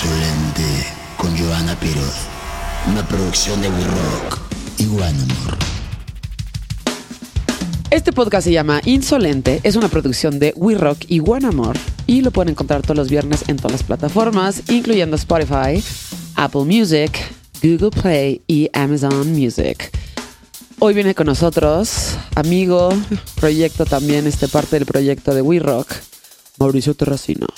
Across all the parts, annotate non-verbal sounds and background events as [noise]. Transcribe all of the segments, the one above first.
Insolente con Joana Piroz. Una producción de We Rock y One Amor. Este podcast se llama Insolente, es una producción de We Rock y One Amor y lo pueden encontrar todos los viernes en todas las plataformas, incluyendo Spotify, Apple Music, Google Play y Amazon Music. Hoy viene con nosotros, amigo, proyecto también, este parte del proyecto de We Rock, Mauricio Terracino.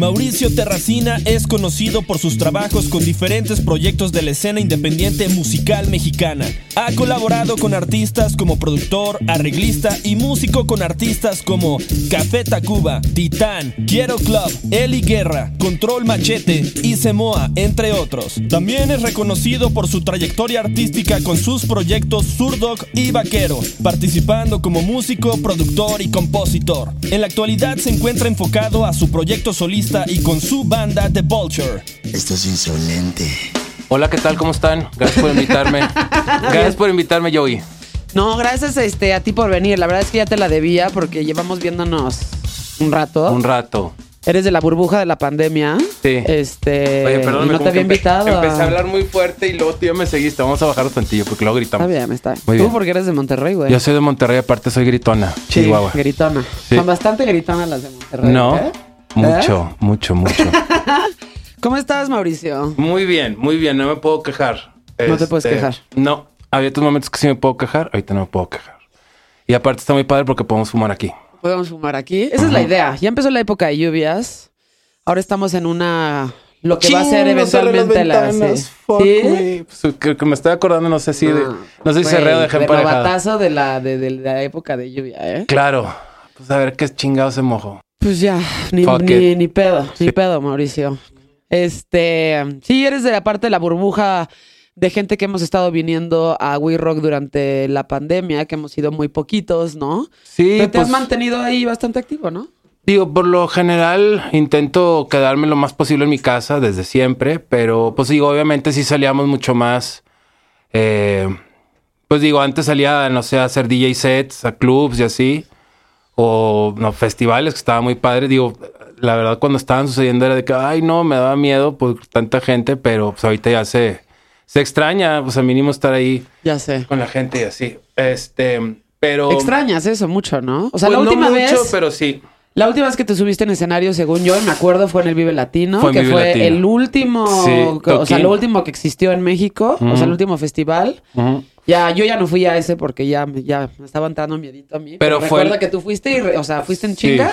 Mauricio Terracina es conocido por sus trabajos con diferentes proyectos de la escena independiente musical mexicana. Ha colaborado con artistas como productor, arreglista y músico con artistas como Café Tacuba, Titán, Quiero Club, Eli Guerra, Control Machete y Semoa, entre otros. También es reconocido por su trayectoria artística con sus proyectos Surdog y Vaquero, participando como músico, productor y compositor. En la actualidad se encuentra enfocado a su proyecto solista y con su banda The Vulture. Esto es insolente. Hola, ¿qué tal? ¿Cómo están? Gracias por invitarme. [laughs] Gracias por invitarme, Joey. No, gracias este, a ti por venir. La verdad es que ya te la debía porque llevamos viéndonos un rato. Un rato. Eres de la burbuja de la pandemia. Sí. Este. Oye, perdón, no te había invitado. a- Empecé a hablar muy fuerte y luego tú ya me seguiste. Vamos a bajar tantillo porque luego Está gritamos. bien, está bien. Muy Tú bien. porque eres de Monterrey, güey. Yo soy de Monterrey, aparte soy gritona. Sí, Chihuahua. Gritona. Sí. Son bastante gritonas las de Monterrey. No, ¿eh? Mucho, mucho, mucho. [laughs] ¿Cómo estás, Mauricio? muy bien, muy bien. No me puedo quejar. No te puedes Este, quejar. No. Había otros momentos que sí me puedo quejar. Ahorita no me puedo quejar. Y aparte está muy padre porque podemos fumar aquí. Podemos fumar aquí. Esa es la idea. Ya empezó la época de lluvias. Ahora estamos en una. Lo que va a ser las eventualmente la. sí. ¿Sí? Pues, que, que me estoy acordando, no sé si de, Ah, no sé si de emparejada. novatazo de la, de, de la época de lluvia, ¿eh? Claro. Pues a ver qué chingado se mojó. Pues ya, ni, ni, ni pedo, ni pedo, Mauricio. Este, sí, eres de la parte de la burbuja de gente que hemos estado viniendo a We Rock durante la pandemia, que hemos sido muy poquitos, ¿no? Sí, Pero te pues, has mantenido ahí bastante activo, ¿no? digo, por lo general intento quedarme lo más posible en mi casa desde siempre, pero pues digo, obviamente sí salíamos mucho más. eh, pues digo, antes salía, no sé, a hacer DJ sets, a clubs y así, o no, festivales que estaba muy padre. Digo, la verdad cuando estaban sucediendo era de que, ay, no, me daba miedo por tanta gente, pero pues ahorita ya se, se extraña, pues al mínimo estar ahí Ya sé. con la gente y así. Este, pero... Extrañas eso mucho, ¿no? O sea, Pues la no última mucho, vez, pero sí. La última vez que te subiste en escenario, según yo, me acuerdo, fue en el Vive Latino, Fue que Vive fue Latino. el último, Sí, o sea, lo último que existió en México, o sea, el último festival. Ya, yo ya no fui a ese porque ya, me- ya me estaba entrando miedito a mí. Pero, Pero fue recuerda el- que tú fuiste y, o sea, fuiste en Sí. chinga.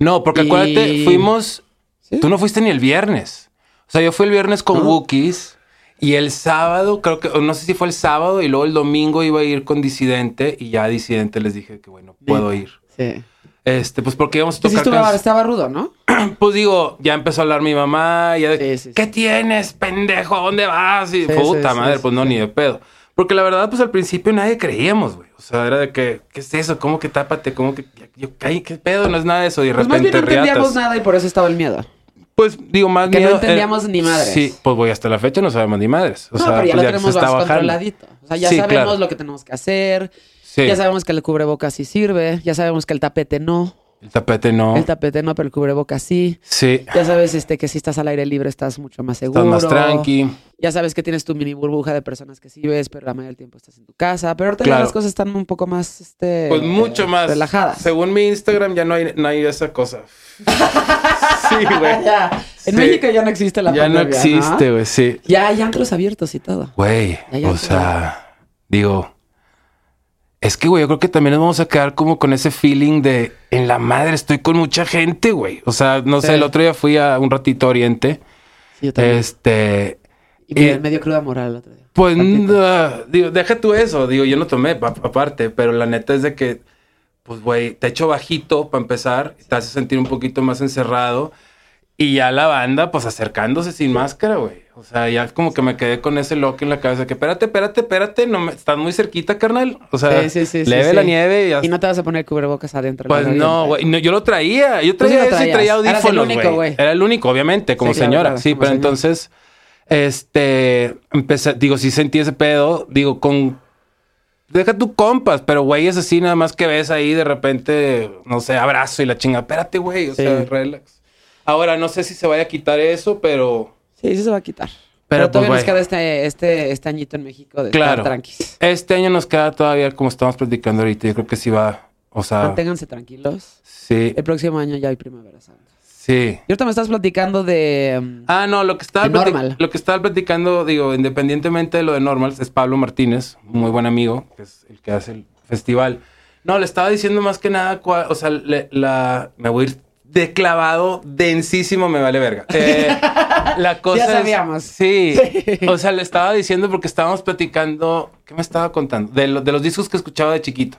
No, porque Y- acuérdate, fuimos. ¿Sí? Tú no fuiste ni el viernes. O sea, yo fui el viernes con. Wookiees. Y el sábado, creo que, no sé si fue el sábado, y luego el domingo iba a ir con Disidente. Y ya a Disidente les dije que, bueno, puedo ir. Sí. Este, pues porque íbamos a Pues sí tocar. estuvo- can- estaba rudo, ¿no? [clears throat] Pues digo, ya empezó a hablar mi mamá. Ya de, Sí, sí, sí. ¿Qué tienes, pendejo? ¿A dónde vas? Y Sí, puta sí, sí, madre, sí, pues no, sí. ni de pedo. Porque la verdad, pues al principio nadie creíamos, güey. O sea, era de que, ¿qué es eso? ¿Cómo que tápate? ¿Cómo que, yo, qué pedo? No es nada de eso. Y de Pues más bien repente no entendíamos riatas. nada y por eso estaba el miedo. Pues digo, más Que no miedo, entendíamos ni madres. Sí, pues voy hasta la fecha no sabemos ni madres. O no, sea, pero ya pues lo tenemos más controladito. O sea, ya Sí, sabemos claro. lo que tenemos que hacer. Sí, Ya sabemos que el cubrebocas sí sirve. Ya sabemos que el tapete no. el tapete no. El tapete no, pero el cubrebocas sí. sí, Ya sabes este, que si estás al aire libre estás mucho más seguro. estás más tranqui. Ya sabes que tienes tu mini burbuja de personas que sí ves, pero la mayoría del tiempo estás en tu casa. Pero ahorita Claro. las cosas están un poco más este, Pues mucho eh, más. relajadas. Según mi Instagram ya no hay, no hay esa cosa. [laughs] sí, güey. Ya. En Sí. México ya no existe la Ya no existe, güey, sí. Ya hay antros abiertos y todo. Güey, o sea, digo, es que, güey, yo creo que también nos vamos a quedar como con ese feeling de en la madre estoy con mucha gente, güey. O sea, no Sí. sé, el otro día fui a un ratito a Oriente. Sí, yo también. Este, y me, eh, me dio cruda moral el otro día. Pues, ah, digo, deja tú eso. Digo, yo no tomé pa- aparte, pero la neta es de que, pues, güey, te echo bajito para empezar, te hace sentir un poquito más encerrado y ya la banda, pues, acercándose sin máscara, güey. O sea, ya como que me quedé con ese loco en la cabeza que, espérate, espérate, espérate, no me, estás muy cerquita, carnal. O sea, Sí, sí, leve la nieve y ya. Y no te vas a poner cubrebocas adentro. Pues no, güey. No, yo lo traía. Yo sí traía eso y traía audífonos, único, güey. Era el único, obviamente, como claro, señora. claro, sí, como pero señora. entonces, este, empecé, digo, sí sentí ese pedo. Digo, con... Deja tu compas, pero güey, es así nada más que ves ahí de repente, no sé, abrazo y la chinga. Espérate, güey. O Sí. sea, relax. Ahora, no sé si se vaya a quitar eso, pero... Sí, sí se va a quitar. Pero, Pero, todavía pues, nos queda este, este, este añito en México de Claro. estar tranquis. Este año nos queda todavía, como estamos platicando ahorita, yo creo que sí va... O sea, Manténganse tranquilos. sí, El próximo año ya hay Primavera Santa. sí. Y ahorita me estás platicando de... um, Ah, no, lo que estaba Normal. lo que estaba platicando, digo, independientemente de lo de Normal, es Pablo Martínez, muy buen amigo, que es el que hace el festival. No, le estaba diciendo más que nada, o sea, le- la, me voy a ir de clavado densísimo, me vale verga. Eh, [laughs] la cosa es- sabíamos. sí, o sea, le estaba diciendo porque estábamos platicando, ¿qué me estaba contando? De, lo- de los discos que escuchaba de chiquito.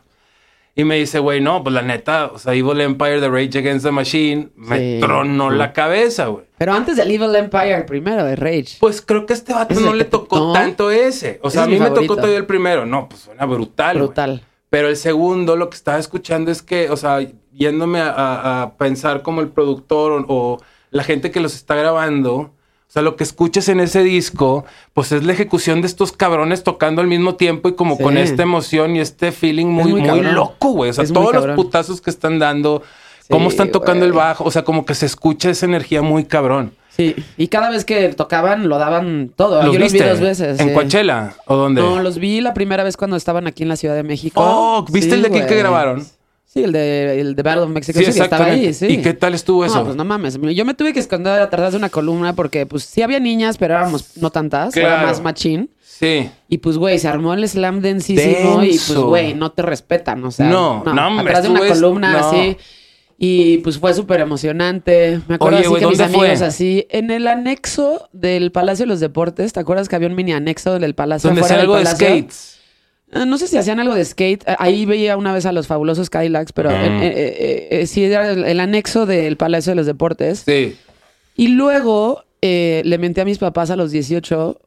Y me dice, güey, no, pues la neta, o sea, Evil Empire de Rage Against the Machine me Sí. tronó la cabeza, güey. Pero antes del Evil Empire, el primero, de Rage. Pues creo que a este vato no le tocó no. tanto ese. O sea, Ese a mí me favorito. tocó todavía el primero. No, pues suena brutal. Brutal. Pero el segundo, lo que estaba escuchando es que, o sea, yéndome a, a- a pensar como el productor o, o la gente que los está grabando, o sea, lo que escuchas en ese disco, pues es la ejecución de estos cabrones tocando al mismo tiempo y como Sí. con esta emoción y este feeling muy, muy loco, güey. O sea, Es todos los putazos que están dando, cómo están tocando el bajo, o sea, como que se escucha esa energía muy cabrón. Sí. Y cada vez que tocaban, lo daban todo. ¿Los Yo los vi dos veces. ¿En sí. Coachella? ¿O dónde? No, los vi la primera vez cuando estaban aquí en la Ciudad de México. Oh, ¿viste Sí, el de aquí que grabaron? Sí, el de, el de Battle of Mexico. Sí, Sí, estaba ahí, sí. ¿Y qué tal estuvo eso? No, pues no mames. Yo me tuve que esconder atrás de una columna porque, pues, sí había niñas, pero éramos no tantas. Era Claro. más machín. Sí. Y pues, güey, se armó el slam densísimo y pues, Denso. güey, no te respetan, o sea. No, no, hombre, Atrás de una columna no. así. Y pues fue súper emocionante. Me acuerdo Oye, así que mis amigos así. En el anexo del Palacio de los Deportes, ¿te acuerdas que había un mini anexo del Palacio? Donde del algo de palacio? skates. Ah, No sé si hacían algo de skate. Ah, Ahí veía una vez a los fabulosos Cadillacs, pero Ah. eh, eh, eh, eh, sí era el, el anexo del Palacio de los Deportes. Sí. Y luego eh, le menté a mis papás a los 18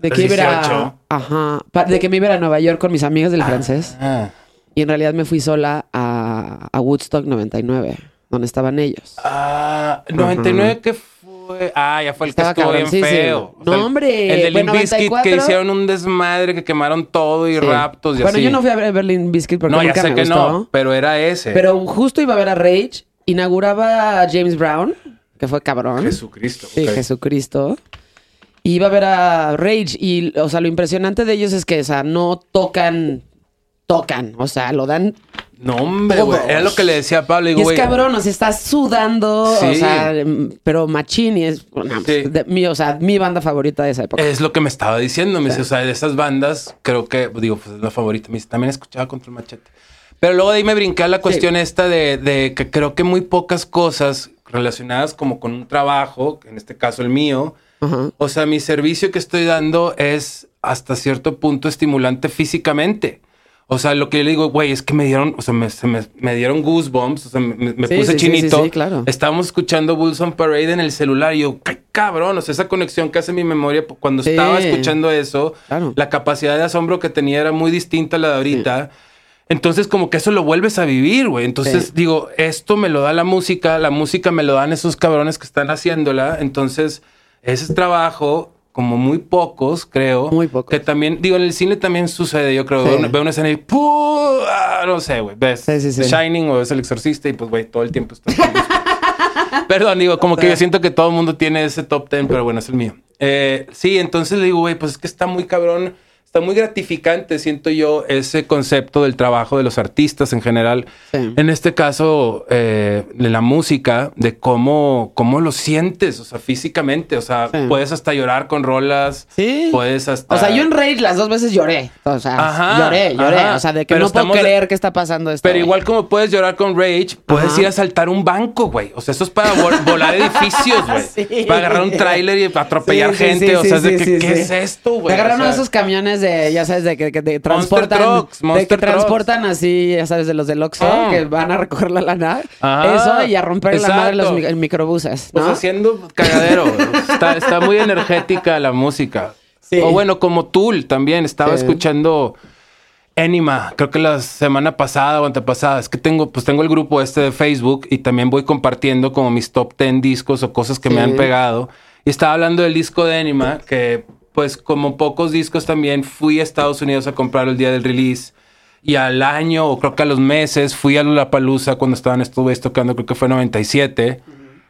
de ¿Los que iba a 18? ajá, pa- de que me iba a Nueva York con mis amigas del francés. Ah. Y en realidad me fui sola a, a Woodstock 99, donde estaban ellos. Ah, 99 que fue. Ah, ya fue el Estaba que estuvo bien cabroncísimo. feo. No, hombre, El de bueno, Limp Bizkit que 94. hicieron un desmadre, que quemaron todo y Sí. raptos y bueno, así. yo no fui a ver Berlin Biscuit porque No, ya nunca sé me que gustó. no, pero era ese. Pero justo iba a ver a Rage, inauguraba a James Brown, que fue cabrón. Jesucristo. Sí, ok. Jesucristo. Y iba a ver a Rage. Y, o sea, lo impresionante de ellos es que, o sea, no tocan, tocan. O sea, lo dan. No, hombre, güey. Era lo que le decía a Pablo. Y Digo, es güey. cabrón, o sea, estás sudando. Sí. O sea, pero machín y es, no, Sí. de- mi, o sea, mi banda favorita de esa época. Es lo que me estaba diciendo. Me dice, o sea, de esas bandas, creo que, digo, pues es la favorita. Me dice, también escuchaba contra el machete. Pero luego de ahí me brinqué a la cuestión esta de, de que creo que muy pocas cosas relacionadas como con un trabajo, en este caso el mío, o sea, mi servicio que estoy dando es hasta cierto punto estimulante físicamente. O sea, lo que yo le digo, güey, es que me dieron, o sea, me, se me, me dieron goosebumps, o sea, me, me Sí, puse sí, chinito. sí, sí, claro. Estábamos escuchando Bulls on Parade en el celular y yo, qué cabrón, o sea, esa conexión que hace mi memoria cuando estaba escuchando eso, Claro. la capacidad de asombro que tenía era muy distinta a la de ahorita. Entonces, como que eso lo vuelves a vivir, güey. Entonces, Sí. digo, esto me lo da la música, la música me lo dan esos cabrones que están haciéndola. Entonces, ese es trabajo, como muy pocos, creo. Muy pocos. Que también, digo, en el cine también sucede, yo creo. Sí. Veo, una, veo una escena y ¡pum! Ah, no sé, güey. Ves Sí, sí, Shining o es El Exorcista y pues, güey, todo el tiempo está. [laughs] Perdón, digo, como que yo siento que todo el mundo tiene ese top ten, pero bueno, es el mío. Eh, sí, entonces le digo, güey, pues es que está muy cabrón, está muy gratificante, siento yo, ese concepto del trabajo de los artistas en general. Sí. En este caso, eh, de la música, de cómo, cómo lo sientes, o sea, físicamente. O sea, Sí. puedes hasta llorar con rolas. Sí. Puedes hasta. O sea, yo en Rage las dos veces lloré. O sea, Ajá, lloré, lloré. ajá. O sea, de que Pero no puedo creer que está pasando esto. Pero güey. igual como puedes llorar con Rage, puedes Ajá. ir a saltar un banco, güey. O sea, eso es para vol- [laughs] volar edificios, güey. Sí. Para agarrar un tráiler y atropellar gente. o sea, es de que, ¿qué es esto, güey? O uno de esos camiones de, ya sabes, de que, que te transportan. trucks, de que trucks. transportan así, ya sabes, de los del Oxxo, Ah. que van a recoger la lana. Ajá. Eso y a romper la madre los Exacto. mi- microbuses, Pues ¿no? haciendo cagadero. está, está muy energética la música. Sí. O bueno, como Tool también. Estaba Sí. escuchando Enima, creo que la semana pasada o antepasada. Es que tengo, pues tengo el grupo este de Facebook y también voy compartiendo como mis top 10 discos o cosas que me han pegado. Y estaba hablando del disco de Enima, que pues como pocos discos también fui a Estados Unidos a comprar el día del release. Y al año, o creo que a los meses, fui a Lollapalooza cuando estaban güeyes tocando, creo que fue 97.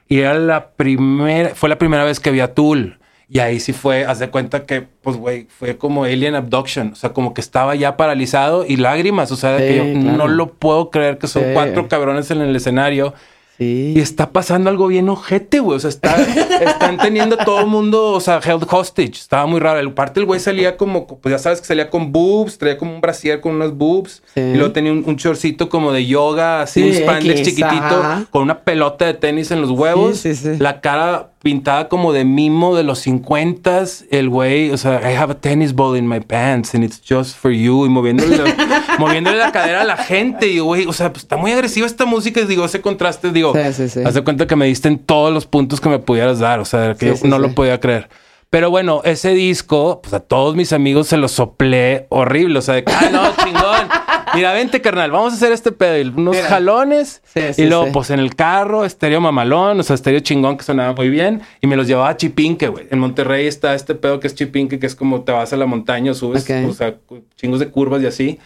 Y era la primera, fue la primera vez que vi a Tool. Y ahí sí fue, haz de cuenta que, pues, güey, fue como Alien Abduction. O sea, como que estaba ya paralizado y lágrimas. O sea, que Sí, yo claro. no lo puedo creer que son Sí. cuatro cabrones en el escenario. Sí. Y está pasando algo bien ojete, güey. O sea, está, [laughs] están teniendo todo el mundo, o sea, held hostage. Estaba muy raro. El parte el güey salía como, pues ya sabes que salía con boobs, traía como un brasier con unas boobs. Sí. Y luego tenía un, un shortcito como de yoga, así, Sí, un spandex chiquitito, con una pelota de tenis en los huevos. Sí, sí, sí. La cara pintada como de mimo de los 50 El güey, o sea, I have a tennis ball in my pants and it's just for you. Y moviéndole, la- [laughs] moviéndole la cadera a la gente. Y güey, o sea, pues está muy agresiva esta música. Y digo, ese contraste, digo, Sí, sí, sí. haz de cuenta que me diste en todos los puntos que me pudieras dar. O sea, que yo no lo podía creer. Pero bueno, ese disco, pues a todos mis amigos se lo soplé horrible. O sea, de que, ah, no, [laughs] chingón. Mira, vente, carnal, vamos a hacer este pedo. Y unos Mira. jalones. Sí, sí, y luego, sí. pues en el carro, estéreo mamalón, o sea, estéreo chingón que sonaba muy bien. Y me los llevaba a Chipinque, güey. En Monterrey está este pedo que es Chipinque, que es como te vas a la montaña, subes, o sea, chingos de curvas y así.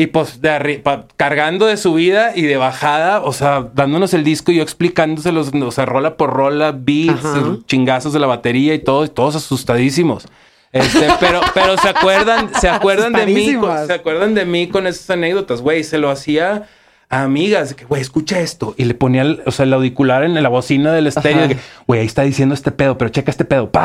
Y pues de arriba, cargando de subida y de bajada, o sea, dándonos el disco y yo explicándoselos, o sea, rola por rola, beats, Ajá. chingazos de la batería y todo, y todos asustadísimos. Este, [laughs] pero, pero se acuerdan, se acuerdan de mí, se acuerdan de mí con esas anécdotas, güey. Se lo hacía a amigas, que, güey, escucha esto. Y le ponía, el, o sea, el auricular en la bocina del estéreo, Ajá. de que, güey, ahí está diciendo este pedo, pero checa este pedo. [laughs]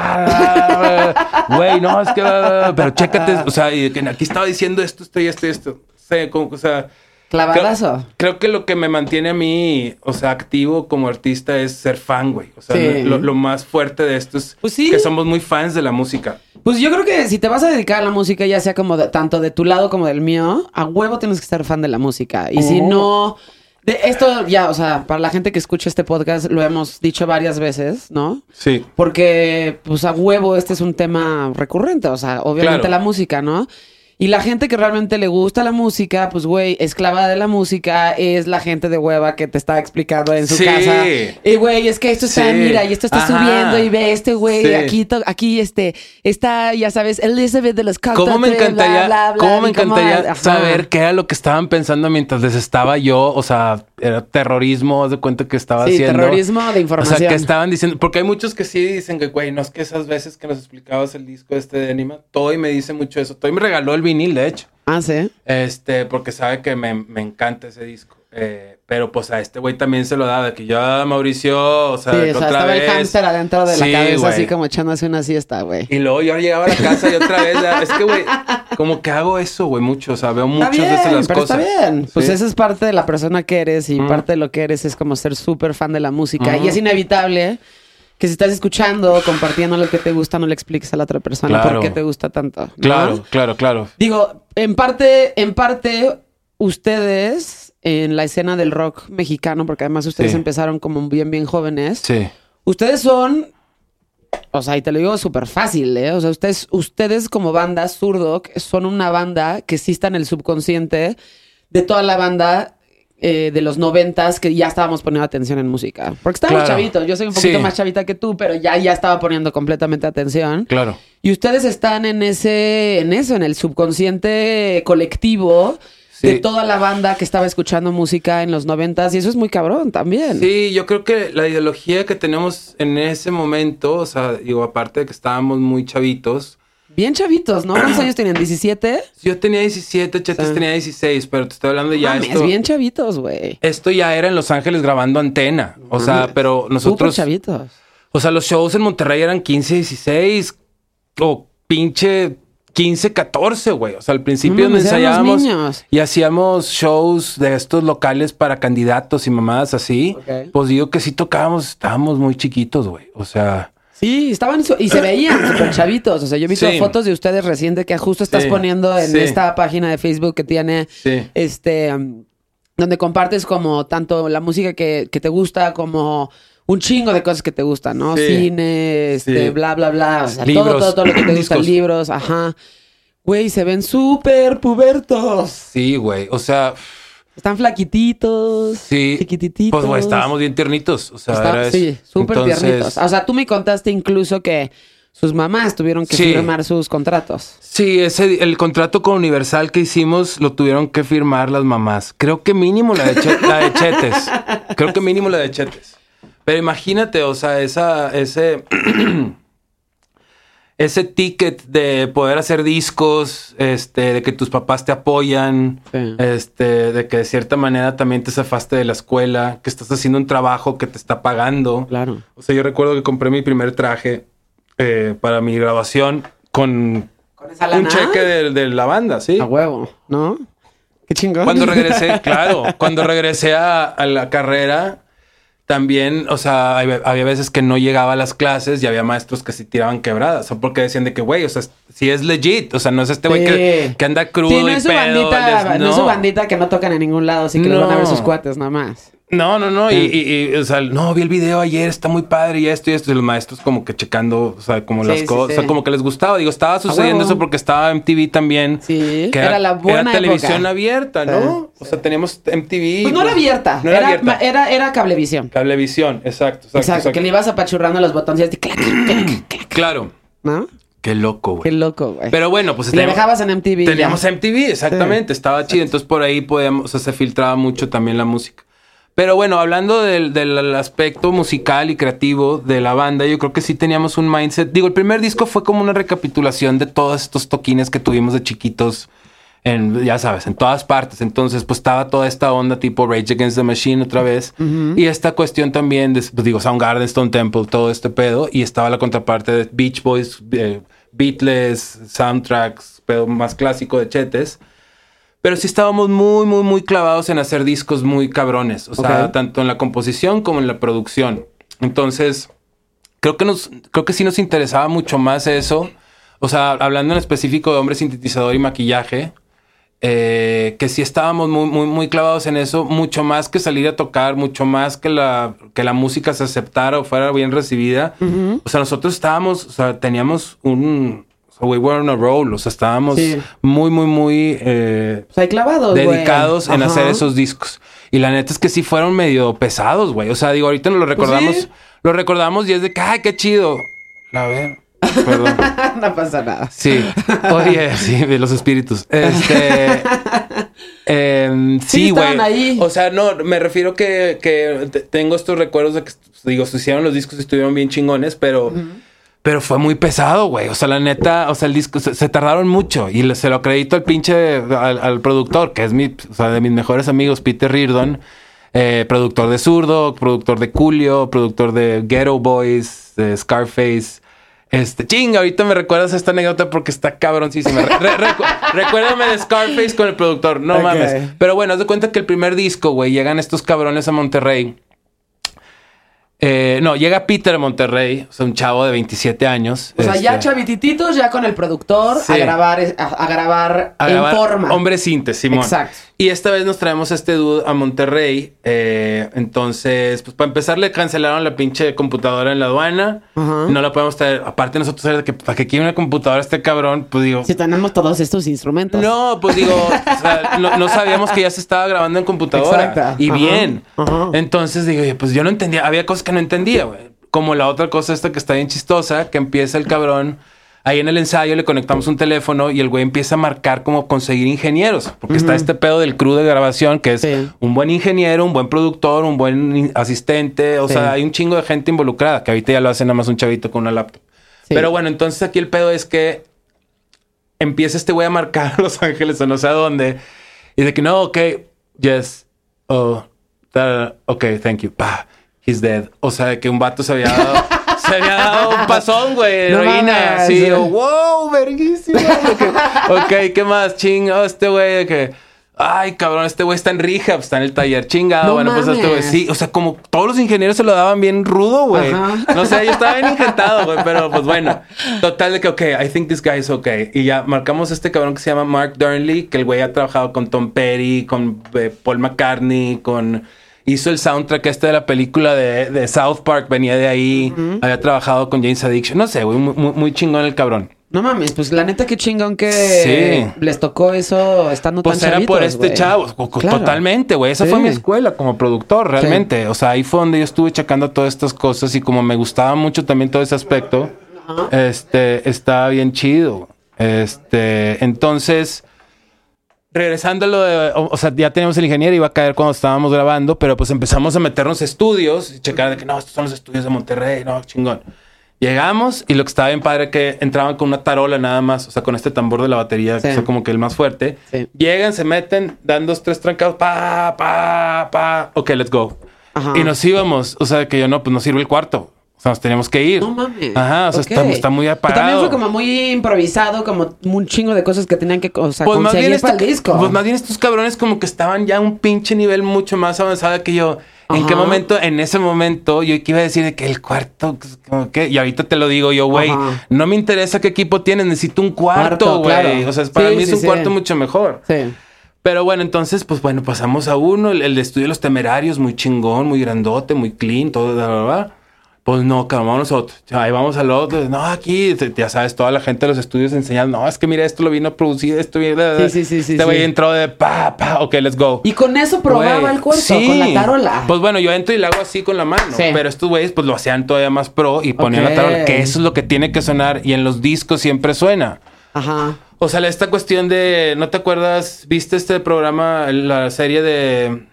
Güey, no, es que, pero chécate, o sea, y aquí estaba diciendo esto, esto y esto y esto. Sí, como, o sea, Clavadazo. Creo que lo que me mantiene a mí, o sea, activo como artista es ser fan, güey. O sea, Sí. lo, lo más fuerte de esto es Pues sí. que somos muy fans de la música. Pues yo creo que si te vas a dedicar a la música, ya sea como de- tanto de tu lado como del mío, a huevo tienes que ser fan de la música. Y si Oh. no. De esto ya, o sea, para la gente que escucha este podcast, lo hemos dicho varias veces, ¿no? Sí. Porque, pues a huevo, este es un tema recurrente, o sea, obviamente Claro. la música, ¿no? Y la gente que realmente le gusta la música, pues güey, esclava de la música es la gente de hueva que te está explicando en su Sí. casa. Y güey, es que esto está, Sí. mira, y esto está Ajá. subiendo y ve este güey, Sí. aquí, aquí este, está, ya sabes, Elizabeth de los ¿Cómo me Cocktails, bla, encantaría, bla, bla, cómo me cómo- encantaría ajá. saber qué era lo que estaban pensando mientras les estaba yo? O sea, era terrorismo, haz de cuenta que estaba Sí, haciendo. terrorismo de O sea, información. que estaban diciendo, porque hay muchos que sí dicen que, güey, no es que esas veces que nos explicabas el disco este de Anima, Toy me dice mucho eso. Toy me regaló el vinil, de hecho. Ah, sí. Este, porque sabe que me, me encanta ese disco. Eh, pero pues a este güey también se lo da, de que yo a Mauricio, o sea, Sí, o sea, otra estaba el vez. hámster adentro de la Sí, cabeza, güey. así como echándose una siesta, güey. Y luego yo llegaba a la casa y otra vez, es que, güey, como que hago eso, güey, mucho. O sea, veo muchas bien, veces las pero cosas. está bien. Pues esa es parte de la persona que eres y Mm. parte de lo que eres es como ser súper fan de la música. Y es inevitable que si estás escuchando, compartiendo lo que te gusta, no le expliques a la otra persona Claro. por qué te gusta tanto. ¿no? Claro, claro, claro. Digo, en parte, en parte, ustedes en la escena del rock mexicano, porque además ustedes Sí. empezaron como bien, bien jóvenes. Sí. Ustedes son, o sea, y te lo digo súper fácil, ¿eh? O sea, ustedes, ustedes como banda Surdoc son una banda que sí está en el subconsciente de toda la banda eh, de los noventas que ya estábamos poniendo atención en música. Porque estábamos Claro. chavitos, yo soy un poquito Sí. más chavita que tú, pero ya, ya estaba poniendo completamente atención. Claro. Y ustedes están en ese, en eso, en el subconsciente colectivo Sí. de toda la banda que estaba escuchando música en los noventas, y eso es muy cabrón también. Sí, yo creo que la ideología que tenemos en ese momento, o sea, digo, aparte de que estábamos muy chavitos, Bien chavitos, ¿no? ¿Cuántos [clears throat] años tenían? ¿17? yo tenía 17, Chetes Sí. tenía 16, pero te estoy hablando ya Mames, esto. bien chavitos, güey. Esto ya era en Los Ángeles grabando antena. O sea, pero Súper nosotros. chavitos. O sea, los shows en Monterrey eran 15, 16 o pinche 15, 14, güey. O sea, al principio No mames, eran unos ensayábamos niños. y hacíamos shows de estos locales para candidatos y mamadas así. Ok. Pues digo que sí tocábamos, estábamos muy chiquitos, güey. O sea, Sí, estaban y se veían [coughs] súper chavitos. O sea, yo he visto Sí. fotos de ustedes reciente que justo estás Sí, poniendo en sí. esta página de Facebook que tiene sí. este um, donde compartes como tanto la música que, que te gusta como un chingo de cosas que te gustan, ¿no? Sí. Cine, este, Sí. bla, bla, bla. O sea, Libros. todo, todo, todo lo que te [clears throat] gusta, libros, ajá. Güey, se ven súper pubertos. Sí, güey. O sea, Están flaquititos, sí. chiquitititos. Pues, güey, estábamos bien tiernitos. O sea, Está- sí, súper Entonces, tiernitos. O sea, tú me contaste incluso que sus mamás tuvieron que Sí. firmar sus contratos. Sí, ese, el contrato con Universal que hicimos lo tuvieron que firmar las mamás. Creo que mínimo la de, Che- la de Chetes. [laughs] Creo que mínimo la de Chetes. Pero imagínate, o sea, esa, ese, [clears throat] ese ticket de poder hacer discos, este, de que tus papás te apoyan, Sí. este, de que de cierta manera también te zafaste de la escuela, que estás haciendo un trabajo que te está pagando. Claro. O sea, yo recuerdo que compré mi primer traje eh, para mi grabación con Con esa un cheque de, de la banda, ¿sí? A huevo, ¿no? Qué chingón. Cuando regresé, [laughs] claro, cuando regresé a, a la carrera, también, o sea, había, había veces que no llegaba a las clases y había maestros que se tiraban quebradas, o porque decían de que, güey, o sea, si es legit, o sea, no es este güey que, Sí. que anda crudo Sí, no y es su pedo, bandita, les- no. es su bandita que no tocan en ningún lado, así que los van a ver No. sus cuates nada más. No, no, no. Y, y- y, o sea, no, vi el video ayer, está muy padre y esto y esto. Y los maestros como que checando, o sea, como Sí, las sí, cosas, sí. o sea, como que les gustaba. Digo, estaba sucediendo eso porque estaba MTV también. Sí, que era la buena Era televisión época. abierta, ¿no? Sí, O sea, teníamos MTV. Pues no era abierta, No era, era, abierta. era, era cablevisión. Cablevisión, exacto. Exacto, Exacto, que le ibas apachurrando los botones y así, clac, clac, clac, Claro. ¿no? Qué loco, Qué güey. loco, güey. Pero bueno, pues le teníamos- dejabas en MTV. Teníamos ya. MTV, exactamente. Estaba chido. Entonces por ahí podíamos, o sea, se filtraba mucho también la música. Pero bueno, hablando del, del aspecto musical y creativo de la banda, yo creo que sí teníamos un mindset. Digo, el primer disco fue como una recapitulación de todos estos toquines que tuvimos de chiquitos. En, ya sabes, en todas partes. Entonces, pues estaba toda esta onda tipo Rage Against the Machine otra vez. Y esta cuestión también de, pues, digo, Soundgarden, Stone Temple, todo este pedo. Y estaba la contraparte de Beach Boys, eh, Beatles, soundtracks, pedo más clásico de Chetes. Pero sí estábamos muy, muy, muy clavados en hacer discos muy cabrones. O sea, tanto en la composición como en la producción. Entonces, creo que nos, creo que sí nos interesaba mucho más eso. O sea, hablando en específico de hombre sintetizador y maquillaje, eh, que sí estábamos muy, muy, muy clavados en eso, mucho más que salir a tocar, mucho más que la, que la música se aceptara o fuera bien recibida. O sea, nosotros estábamos, o sea, teníamos un, we were on a roll, o sea, estábamos Sí. muy, muy, muy eh, Pues clavados, dedicados en hacer esos discos. Y la neta es que sí fueron medio pesados, güey. O sea, digo, ahorita nos lo recordamos, sí. lo recordamos y es de que, ay, qué chido. A ver, perdón. [laughs] no pasa nada. Sí. Oye, sí, de los espíritus. Este. [laughs] em, Sí, güey. O sea, no, me refiero que, que te- tengo estos recuerdos de que, digo, se hicieron los discos y estuvieron bien chingones, pero. Pero fue muy pesado, güey. O sea, la neta, o sea, el disco se, se tardaron mucho y le- se lo acredito al pinche, al, al productor, que es mi, o sea, de mis mejores amigos, Peter Reardon, eh, productor de Zurdo, productor de Julio, productor de Ghetto Boys, de Scarface. Este, chinga, ahorita me recuerdas esta anécdota porque está cabroncísima. Re- re- recu- [laughs] recuérdame de Scarface con el productor, no mames. Pero bueno, haz de cuenta que el primer disco, güey, llegan estos cabrones a Monterrey. Eh, no, llega Peter Monterrey, o sea, un chavo de 27 años. O sea, ya este, chavitititos, ya con el productor Sí. a grabar, a, a grabar a en grabar forma. Hombre Sintes, Simón. Exacto. Y esta vez nos traemos a este dude a Monterrey. eh, entonces, pues para empezar, le cancelaron la pinche computadora en la aduana. Ajá. No la podemos traer. Aparte, nosotros que para que quiera una computadora este cabrón, pues digo. Si tenemos todos estos instrumentos. No, pues digo, o sea, no, no sabíamos que ya se estaba grabando en computadora. Exacto. Y bien. Ajá. Entonces digo, oye, pues yo no entendía, había cosas que no entendía, güey. Como la otra cosa esta que está bien chistosa, que empieza el cabrón. Ahí en el ensayo le conectamos un teléfono y el güey empieza a marcar como conseguir ingenieros. Porque está este pedo del crew de grabación, que es Sí. un buen ingeniero, un buen productor, un buen asistente. O Sí. sea, hay un chingo de gente involucrada, que ahorita ya lo hace nada más un chavito con una laptop. Sí. Pero bueno, entonces aquí el pedo es que empieza este güey a marcar a Los Ángeles o no sé a dónde. Y de que no, ok, yes, oh, ok, thank you, he's dead. O sea, de que un vato se había dado, se había dado un pasón, güey, No heroína. yo, [laughs] wow, verguísima. Que, ok, ¿qué más? Chingo, este güey, que. Ay, cabrón, este güey está en rehab, está en el taller chingado. No bueno, pues este güey, sí, o sea, como todos los ingenieros se lo daban bien rudo, güey. No sé, yo estaba bien ingentado, güey, pero pues bueno. Total de que, ok, I think this guy is okay. Y ya marcamos a este cabrón que se llama Mark Durnley, que el güey ha trabajado con Tom Petty, con eh, Paul McCartney, con... Hizo el soundtrack este de la película de, de South Park, venía de ahí. Había trabajado con James Addiction. No sé, güey, muy, chingón el cabrón. No mames, pues la neta qué chingón que Sí. les tocó eso estando Pues tan era por este chavo. Co- Claro. Totalmente, güey. Esa Sí. fue mi escuela como productor, realmente. O sea, ahí fue donde yo estuve checando todas estas cosas y como me gustaba mucho también todo ese aspecto, este, estaba bien chido. Este, entonces, regresando a lo de, o, o sea, ya teníamos el ingeniero, iba a caer cuando estábamos grabando, pero pues empezamos a meternos estudios y checar de que no, estos son los estudios de Monterrey, no, chingón. Llegamos y lo que estaba bien padre que entraban con una tarola nada más, o sea, con este tambor de la batería, Sí. que es como que el más fuerte. Sí. Llegan, se meten, dan dos, tres trancados, pa, pa, pa. Ok, let's go. Ajá. Y nos íbamos, o sea, que yo no, pues no sirve el cuarto. Sea, nos teníamos que ir. No mames. Ajá, o sea, Ok. está, está muy Pero apagado. También fue como muy improvisado, como un chingo de cosas que tenían que o sea, Pues más, bien para este- el disco. pues más bien estos cabrones como que estaban ya a un pinche nivel mucho más avanzado que yo. ¿En Ajá. qué momento? En ese momento yo que iba a decir de que el cuarto, pues, como que, y ahorita te lo digo yo, güey, no me interesa qué equipo tienes, necesito un cuarto, güey. claro. O sea, para Sí, mí es un sí. cuarto mucho mejor. Sí. Pero bueno, entonces, pues bueno, pasamos a uno, el, el de estudio de los temerarios, muy chingón, muy grandote, muy clean, todo, bla, bla, bla. Pues no, cabrón, vamos nosotros. Ahí vamos al otro. No, aquí, ya sabes, toda la gente de los estudios enseñando. No, es que mira, esto lo vino a producir, esto viene. Sí, sí, sí, sí, Este güey sí. entró de pa, pa, ok, let's go. Y con eso probaba Güey, el cuarto, sí. con la tarola. Pues bueno, yo entro y le hago así con la mano. Sí. Pero estos güeyes, pues lo hacían todavía más pro y ponían Ok. la tarola, que eso es lo que tiene que sonar. Y en los discos siempre suena. Ajá. O sea, esta cuestión de, ¿no te acuerdas? ¿Viste este programa, la serie de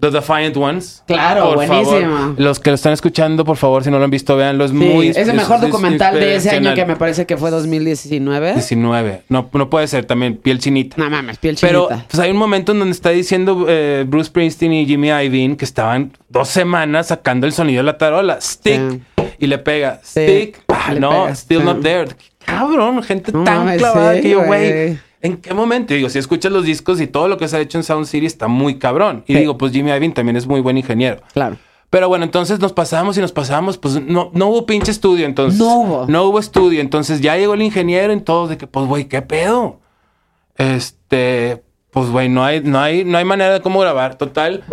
The Defiant Ones? Claro, buenísima. favor, los que lo están escuchando, por favor, si no lo han visto, véanlo. Es Sí, muy... es el mejor documental de ese año que me parece que fue 2019. 19. No, no puede ser también, piel chinita. No mames, piel Pero chinita. pues hay un momento en donde está diciendo eh, Bruce Springsteen y Jimmy Iovine que estaban dos semanas sacando el sonido de la tarola. Stick. Y le pega. Sí, Stick. Ah, le no, pega, still sí. not there. Cabrón, gente No tan mames, clavada sí, que yo, güey. ¿En qué momento? Digo, si escuchas los discos y todo lo que se ha hecho en Sound City está muy cabrón. Y Sí. digo, pues Jimmy Iovine también es muy buen ingeniero. Claro. Pero bueno, entonces nos pasamos y nos pasamos, pues no, no hubo pinche estudio entonces. No hubo. No hubo estudio. Entonces ya llegó el ingeniero y todos de que, pues, güey, ¿qué pedo? Este, pues, güey, no hay, no hay, no hay manera de cómo grabar. Total,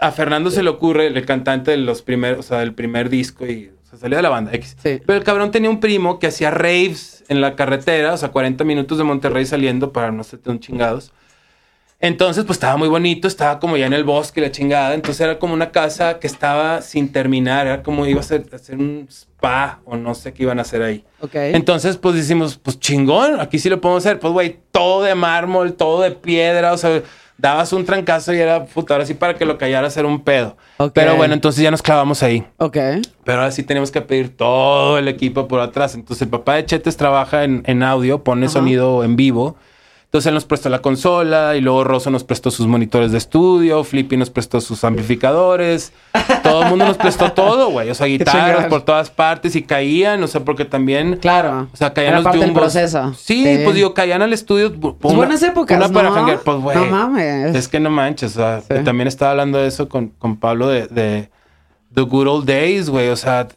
a Fernando se le ocurre, el cantante de los primeros, o sea, del primer disco y o sea, salió de la banda X. Sí. Pero el cabrón tenía un primo que hacía raves en la carretera, o sea, 40 minutos de Monterrey saliendo para no ser tan chingados. Entonces, pues estaba muy bonito, estaba como ya en el bosque, la chingada. Entonces era como una casa que estaba sin terminar, era como iba a ser, a ser un spa o no sé qué iban a hacer ahí. Entonces, pues decimos, pues chingón, aquí sí lo podemos hacer. Pues, güey, todo de mármol, todo de piedra, o sea, dabas un trancazo y era, puta, ahora sí para que lo callara hacer un pedo. Pero bueno, entonces ya nos clavamos ahí. ok. Pero ahora sí tenemos que pedir todo el equipo por atrás. Entonces el papá de Chetes trabaja en, en audio, pone Ajá. sonido en vivo. Entonces él nos prestó la consola y luego Rosso nos prestó sus monitores de estudio, Flippy nos prestó sus amplificadores. Todo el mundo nos prestó todo, güey. O sea, [laughs] guitarras por todas partes y caían, o sea, porque también... Claro. O sea, caían Era los parte del proceso. Sí, pues digo, caían al estudio. Pues buenas épocas, Una para ¿no? janguear, pues güey. No mames. Es que no manches, o sea, Sí. también estaba hablando de eso con, con Pablo de, de The Good Old Days, güey. O sea,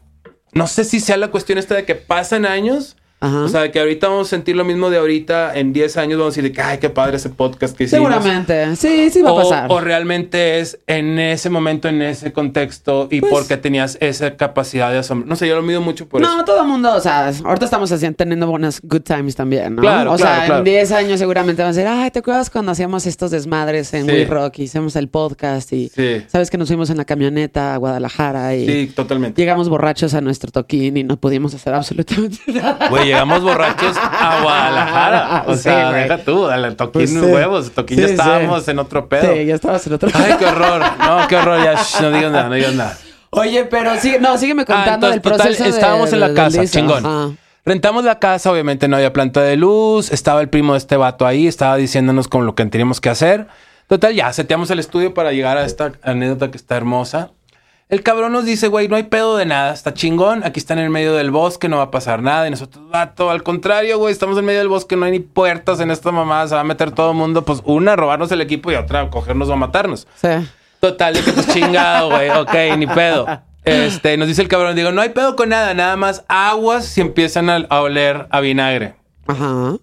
no sé si sea la cuestión esta de que pasan años. Ajá. O sea, de que ahorita vamos a sentir lo mismo de ahorita. En 10 años vamos a decir de que, ay, qué padre ese podcast que hicimos. Seguramente. Sí, sí va a O, pasar. o realmente es en ese momento, en ese contexto y Pues- porque tenías esa capacidad de asombro. No sé, yo lo mido mucho por no, eso. todo el mundo, o sea, ahorita estamos así, teniendo buenas good times también, ¿no? Claro, o claro, sea, claro. en 10 años seguramente van a decir, ay, ¿te acuerdas cuando hacíamos estos desmadres en Sí. We Rock y hicimos el podcast y Sí. sabes que nos fuimos en la camioneta a Guadalajara y Sí, totalmente. llegamos borrachos a nuestro toquín y no pudimos hacer absolutamente [laughs] nada? Güey, llegamos borrachos a Guadalajara. [laughs] O Sí, sea, güey. deja tú, al toquín Pues sí. huevos. Toquín ya Sí, sí. estábamos en otro pedo. Sí, ya estabas en otro. Ay, qué horror. No, qué horror. Ya, shh, no digas nada, no digas nada. Oye, pero sigue, no, sígueme contando Ah, del entonces, total, proceso. de- estábamos en la casa, chingón. Ajá. Rentamos la casa, obviamente no había planta de luz. Estaba el primo de este vato ahí, estaba diciéndonos con lo que teníamos que hacer. Total, ya seteamos el estudio para llegar a esta anécdota que está hermosa. El cabrón nos dice, güey, no hay pedo de nada, está chingón, aquí está en el medio del bosque, no va a pasar nada. Y nosotros, vato, al contrario, güey, estamos en medio del bosque, no hay ni puertas en esta mamada, se va a meter todo el mundo. Pues una, robarnos el equipo y otra, cogernos o matarnos. Sí. Total, de que pues chingado, güey. [laughs] Ok, ni pedo. Este, nos dice el cabrón, digo, no hay pedo con nada, nada más aguas si empiezan a, a oler a vinagre. Ajá.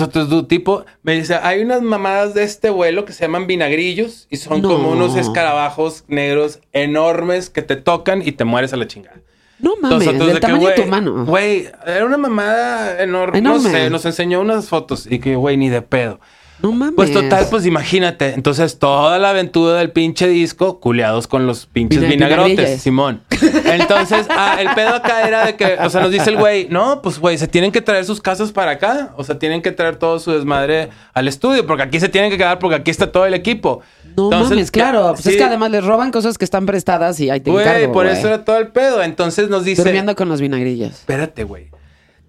Nosotros, du- tipo, me dice, hay unas mamadas de este vuelo que se llaman vinagrillos y son No. como unos escarabajos negros enormes que te tocan y te mueres a la chingada. No mames, Nosotros del de que, tamaño de tu güey, mano. Güey, era una mamada enorme. Enorme. No sé, nos enseñó unas fotos y que, güey, ni de pedo. No mames. Pues total, pues imagínate. Entonces, toda la aventura del pinche disco, culeados con los pinches Vina- vinagrotes. Simón. Entonces, ah, el pedo acá era de que, o sea, nos dice el güey, no, pues güey, se tienen que traer sus casas para acá. O sea, tienen que traer todo su desmadre al estudio, porque aquí se tienen que quedar, porque aquí está todo el equipo. No Entonces, mames, claro. Pues es que además les roban cosas que están prestadas y ahí te Güey, por eso era todo el pedo. Entonces nos dice. Durmiendo con los vinagrillos. Espérate, güey.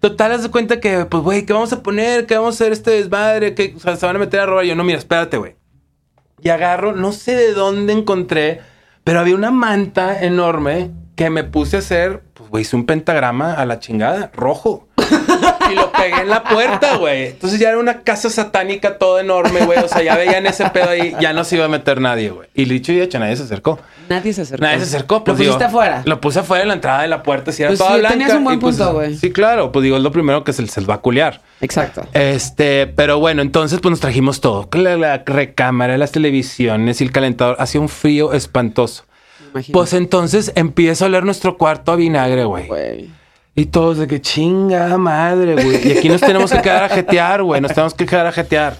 Total, haz de cuenta que, pues, güey, ¿qué vamos a poner? ¿Qué vamos a hacer este desmadre? ¿Qué? Se van a meter a robar. Yo, no, mira, espérate, güey. Y agarro, no sé de dónde encontré, pero había una manta enorme que me puse a hacer, pues, güey, hice un pentagrama a la chingada, rojo. [laughs] y lo pegué en la puerta, güey. Entonces ya era una casa satánica toda enorme, güey. O sea, ya veían ese pedo ahí, ya no se iba a meter nadie, güey. Y dicho y hecho, nadie se acercó. Nadie se acercó. Nadie se acercó. Lo Pues, digo, pusiste afuera. Lo puse afuera en la entrada de la puerta. Si era Pues toda sí, blanca. tenías un buen pues, punto, güey. Sí, claro. Pues digo, es lo primero que se, se les va a culear. Exacto. Este, pero bueno, entonces pues nos trajimos todo. La, la recámara, las televisiones y el calentador. Hacía un frío espantoso. Imagino. Pues entonces empieza a oler nuestro cuarto a vinagre, güey. Y todos de que chinga madre, güey. Y aquí nos tenemos que quedar a jetear, güey. Nos tenemos que quedar a jetear.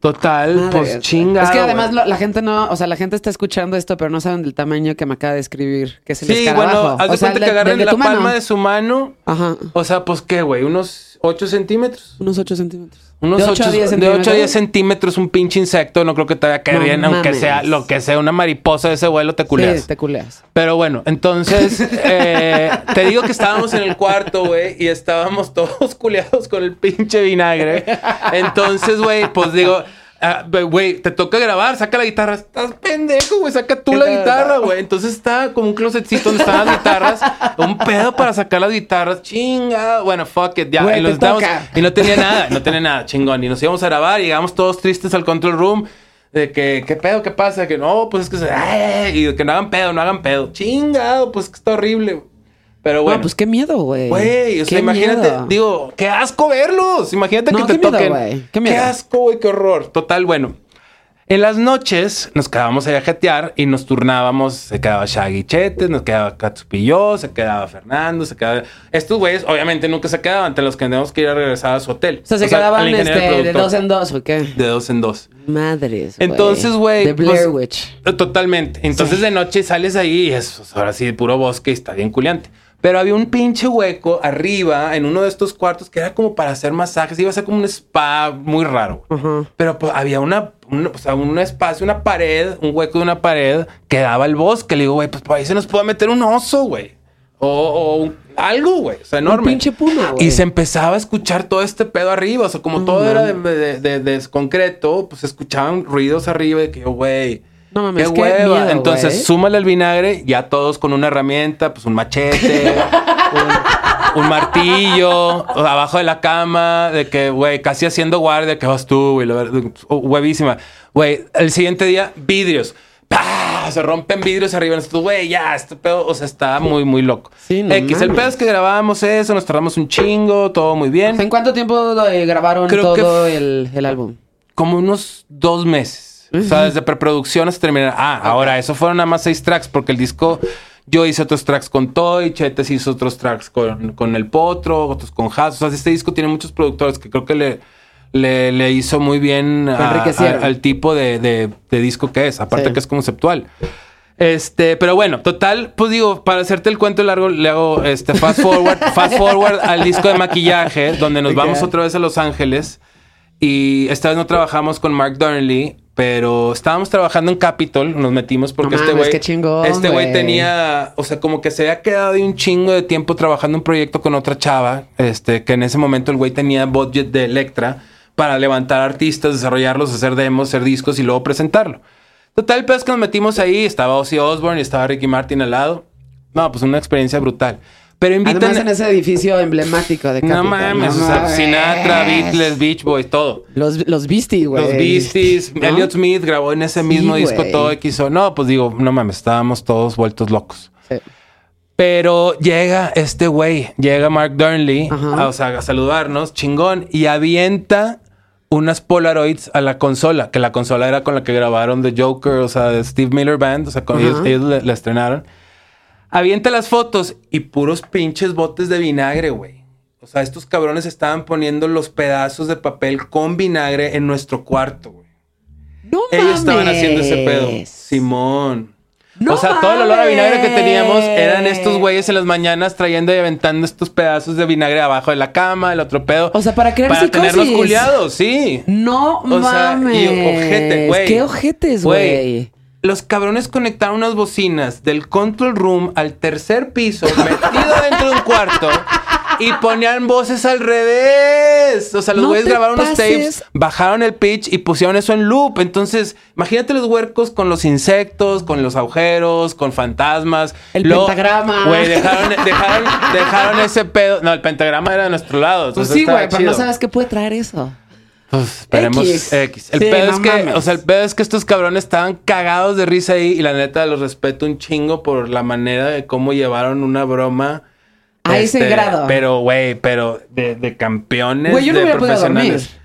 Total, Madre, pues chinga. Es que además lo- la gente no, o sea, la gente está escuchando esto, pero no saben del tamaño que me acaba de escribir, que es el Sí, escarabajo. bueno, haz de cuenta que agarren la mano. palma de su mano. Ajá. O sea, pues qué, güey, unos 8 centímetros. Unos 8 centímetros. Unos de 8 8 a 10 de centímetros. 8 a 10 centímetros, un pinche insecto. No creo que te vaya a caer No bien, aunque sea lo que sea una mariposa de ese vuelo, te culeas. Sí, te culeas. Pero bueno, entonces [laughs] eh, te digo que estábamos en el cuarto, güey, y estábamos todos [laughs] culeados con el pinche vinagre. Entonces, güey, pues digo, ah, güey, te toca grabar, saca la guitarra. Estás pendejo, güey, saca tú la guitarra, güey. Entonces está como un closetcito donde están las guitarras, un pedo para sacar las guitarras, chinga. Bueno, fuck it, ya. Y, los y no tenía nada, no tenía nada, chingón. Y nos íbamos a grabar y llegamos todos tristes al control room. De que, ¿qué pedo? ¿Qué pasa? Que no, pues es que se... ay, y de que no hagan pedo, no hagan pedo. Chingado, pues que está horrible. Pero bueno. No, pues qué miedo, güey. Güey, o sea, Qué imagínate, miedo. digo, qué asco verlos. Imagínate No, que te qué miedo, toquen. güey, qué miedo. asco, güey, qué horror. Total, bueno. En las noches nos quedábamos ahí a jetear y nos turnábamos. Se quedaba Shaggy Chetes, nos quedaba yo, se quedaba Fernando, se quedaba. Estos güeyes, obviamente, nunca se quedaban. Entre los que tenemos que ir a regresar a su hotel. O sea, se quedaban este, de dos en dos, ¿o qué? De dos en dos. Madres. Entonces, güey. De Blair pues, Witch. Totalmente. Entonces de noche sales ahí y es pues, ahora sí puro bosque y está bien culiante. Pero había un pinche hueco arriba en uno de estos cuartos que era como para hacer masajes. Iba a ser como un spa muy raro. Pero pues, había una, una- o sea, un espacio, una pared, un hueco de una pared que daba al bosque. Le digo, güey, pues por ahí se nos puede meter un oso, güey. O, o un- algo, güey. O sea, enorme. pinche puma, güey. Y se empezaba a escuchar todo este pedo arriba. O sea, como todo era de, de- de- de concreto, pues escuchaban ruidos arriba de que güey. No mames, qué qué miedo, Entonces, güey. súmale el vinagre, ya todos con una herramienta, pues un machete, [laughs] un, un martillo, abajo de la cama, de que, güey, casi haciendo guardia, que vas tú, güey, oh, huevísima. Güey, el siguiente día, vidrios. ¡Pah! Se rompen vidrios arriba. Nosotros, güey, ya, este pedo, o sea, está muy, muy loco. Sí, no X, el pedo es que grabábamos eso, nos tardamos un chingo, todo muy bien. ¿En cuánto tiempo eh, grabaron Creo que todo el, el álbum? como unos dos meses. O sea, desde preproducción hasta terminar. Ah, ahora, eso fueron nada más seis tracks, porque el disco, yo hice otros tracks con Toy, Chetes hizo otros tracks con, con El Potro, otros con Haas. O sea, este disco tiene muchos productores que creo que le, le, le hizo muy bien a- a- al tipo de, de- de disco que es, aparte Sí. que es conceptual. Este, pero bueno, total, pues digo, para hacerte el cuento largo, le hago este fast forward, [laughs] fast forward al disco de maquillaje, donde nos vamos otra vez a Los Ángeles. Y esta vez no trabajamos con Mark Darnley, pero estábamos trabajando en Capitol, nos metimos porque No este mames, güey este güey tenía, o sea, como que se había quedado de un chingo de tiempo trabajando un proyecto con otra chava, este que en ese momento el güey tenía budget de Electra para levantar artistas, desarrollarlos, hacer demos, hacer discos y luego presentarlo. Total, el pedo es que nos metimos ahí, estaba Ozzy Osbourne y estaba Ricky Martin al lado. No, pues una experiencia brutal. Pero invitan Además en ese edificio emblemático de Capitol. no mames, no o sea, mames. Sinatra, Beatles, Beach Boys, todo. Los, los Beastie, güey. Los Beasties, ¿No? Elliot Smith grabó en ese Sí, mismo disco todo X. No, pues digo, no mames, estábamos todos vueltos locos. Sí. Pero llega este güey, llega Mark Darnley, Ajá. a, o sea, a saludarnos, chingón, y avienta unas Polaroids a la consola, que la consola era con la que grabaron The Joker, o sea, de Steve Miller Band, o sea, con ellos, ellos la estrenaron. Avienta las fotos y puros pinches botes de vinagre, güey. O sea, estos cabrones estaban poniendo los pedazos de papel con vinagre en nuestro cuarto, güey. No Ellos estaban haciendo ese pedo. Simón. ¡No o sea, todo el olor a vinagre que teníamos eran estos güeyes en las mañanas trayendo y aventando estos pedazos de vinagre abajo de la cama, el otro pedo. O sea, para crear Para psicosis. tenerlos culiados, sí. No O sea, mames. y ojete, güey. ¿Qué ojetes, güey? Los cabrones conectaron unas bocinas del control room al tercer piso, [laughs] metido dentro de un cuarto, y ponían voces al revés. O sea, los güeyes grabaron unos tapes, bajaron el pitch y pusieron eso en loop. Entonces, imagínate los huercos con los insectos, con los agujeros, con fantasmas. El pentagrama. Güey, dejaron, dejaron, dejaron ese pedo. No, el pentagrama era de nuestro lado. Pues sí, güey, pero no sabes qué puede traer eso. Esperemos X. X. El Sí, pedo no es que, mames. o sea, el pedo es que estos cabrones estaban cagados de risa ahí y la neta los respeto un chingo por la manera de cómo llevaron una broma. A ese grado. Pero, güey, pero de, de campeones, Güey, yo no de hubiera podido dormir. profesionales.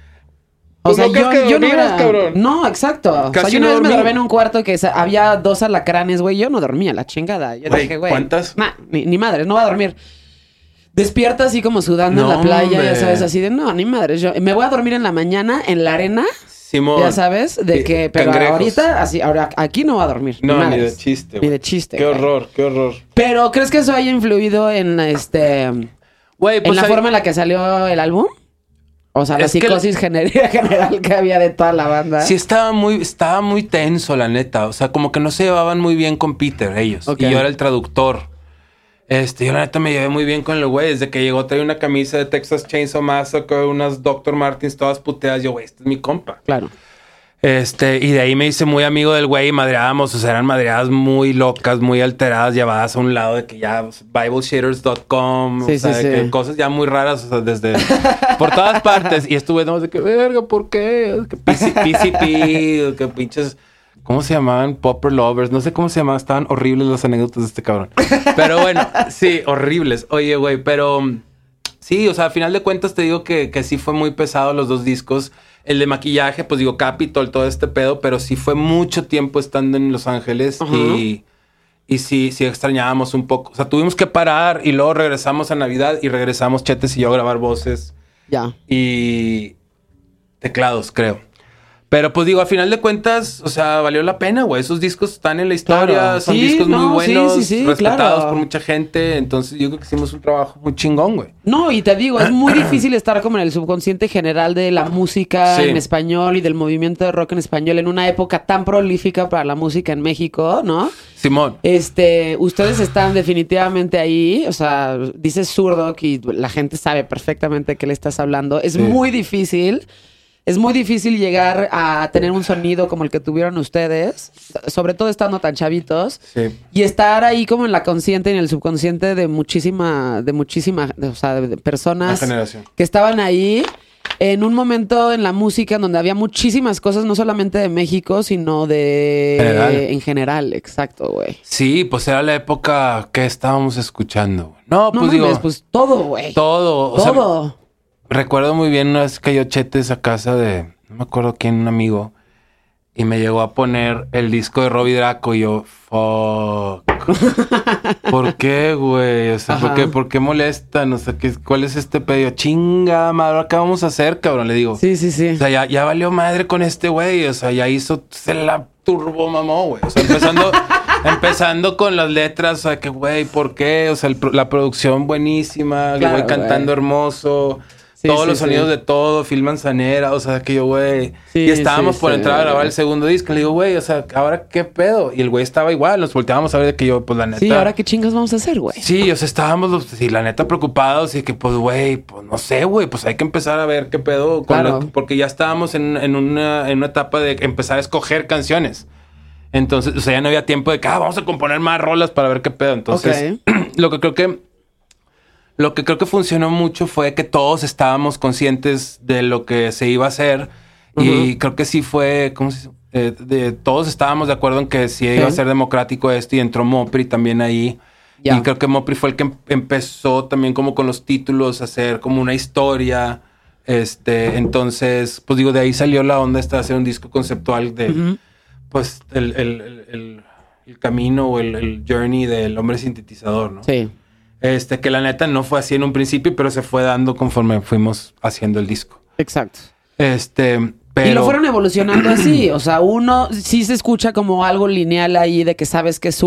O Pues sea, yo, que yo no dormieras, hubiera... cabrón. No, exacto. o sea, yo una no vez me dormí. en un cuarto que había dos alacranes, güey. Yo no dormía, la chingada. Yo Güey, dije, güey. ¿cuántas? Nah, ni, ni madres, no va a dormir. Despierta así como sudando en la playa, hombre. ya sabes, así de no, ni madres. Yo me voy a dormir en la mañana en la arena, Simón. ya sabes, de Eh, que, pero cangrejos. ahorita, así, ahora aquí no va a dormir. No, ni de chiste. Ni de chiste. Qué horror, qué horror. Pero, ¿crees que eso haya influido en este en pues la hay- forma en la que salió el álbum? O sea, la Es que- psicosis gener- [laughs] general que había de toda la banda. Sí, estaba muy, estaba muy tenso, la neta. O sea, como que no se llevaban muy bien con Peter, ellos. Y yo era el traductor. Este, yo la neta me llevé muy bien con el güey. Desde que llegó traía una camisa de Texas Chainsaw Massacre, unas Dr. Martins todas puteadas. Yo, güey, este es mi compa. Claro. Este, y de ahí me hice muy amigo del güey y madreábamos. O sea, eran madreadas muy locas, muy alteradas, llevadas a un lado de que ya BibleShitters.com, Sí, o sea, sí, de sí. que cosas ya muy raras, o sea, desde [laughs] por todas partes. Y estuve no, de que, verga, ¿por qué? Que PC, PCP, que pinches. ¿Cómo se llamaban? Popper Lovers. No sé cómo se llamaban. Estaban horribles las anécdotas de este cabrón. Pero bueno, [laughs] sí, horribles. Oye, güey, pero sí, o sea, a final de cuentas te digo que, que sí fue muy pesado los dos discos. El de maquillaje, pues digo, Capitol, todo este pedo, pero sí fue mucho tiempo estando en Los Ángeles Ajá. y, y sí, sí extrañábamos un poco. O sea, tuvimos que parar y luego regresamos a Navidad y regresamos Chetes y yo a grabar voces Ya. y teclados, creo. Pero pues digo, a final de cuentas, o sea, valió la pena, güey. Esos discos están en la historia, Claro. son Sí, discos no, muy buenos, sí, sí, respetados claro. por mucha gente. Entonces yo creo que hicimos un trabajo muy chingón, güey. No, y te digo, es muy [clears throat] difícil estar como en el subconsciente general de la música en español y del movimiento de rock en español en una época tan prolífica para la música en México, ¿no? Simón. Este, ustedes están definitivamente ahí, o sea, dices zurdo y la gente sabe perfectamente de qué le estás hablando. Es muy difícil, es muy difícil llegar a tener un sonido como el que tuvieron ustedes, sobre todo estando tan chavitos. Sí. Y estar ahí como en la consciente y en el subconsciente de muchísima, de muchísima, de- o sea, de, personas generación. que estaban ahí en un momento en la música en donde había muchísimas cosas, no solamente de México, sino de General. en general, exacto, güey. Sí, pues era la época que estábamos escuchando. güey. No, No pues mames, digo, pues todo, güey. todo. o sea, Todo. Recuerdo muy bien una vez que yo chetes a casa de, no me acuerdo quién, un amigo, y me llegó a poner el disco de Robbie Draco y yo, fuck. [laughs] ¿Por qué, güey? O sea, ¿por qué, ¿por qué molestan? O sea, ¿qué, ¿cuál es este pedo? Chinga, madre, ¿qué vamos a hacer, cabrón? Le digo. Sí, sí, sí. O sea, ya, ya valió madre con este güey. O sea, ya hizo, se la turbo mamó, güey. O sea, empezando, [laughs] empezando con las letras, o sea, que güey, ¿por qué? O sea, el la producción buenísima, el Claro, güey cantando güey. hermoso. Sí, todos sí, los sí. sonidos de todo, Phil Manzanera, o sea, que yo, güey. Sí, y estábamos por entrar a grabar el segundo disco. Le digo, güey, o sea, ¿ahora qué pedo? Y el güey estaba igual, nos volteábamos a ver de que yo, pues la neta. Sí, ahora qué chingas vamos a hacer, güey. Sí, o sea, estábamos, los- sí, la neta, preocupados y que, pues, güey, pues no sé, güey, pues hay que empezar a ver qué pedo. Con Claro. la- porque ya estábamos en, en una, en una etapa de empezar a escoger canciones. Entonces, o sea, ya no había tiempo de que, ah, vamos a componer más rolas para ver qué pedo. Entonces, [clears throat] lo que creo que. Lo que creo que funcionó mucho fue que todos estábamos conscientes de lo que se iba a hacer. Y creo que sí fue, ¿cómo se? Eh, de, todos estábamos de acuerdo en que sí, iba a ser democrático esto y entró Mopri también ahí. Y creo que Mopri fue el que em- empezó también como con los títulos a hacer como una historia. Este, entonces, pues digo, de ahí salió la onda esta de hacer un disco conceptual de, pues, el, el- el- el- el camino o el, el journey del hombre sintetizador, ¿no? Sí. Este, que la neta no fue así en un principio, pero se fue dando conforme fuimos haciendo el disco. Exacto. Este, Y lo fueron evolucionando así. O sea, uno sí se escucha como algo lineal ahí de que sabes que es.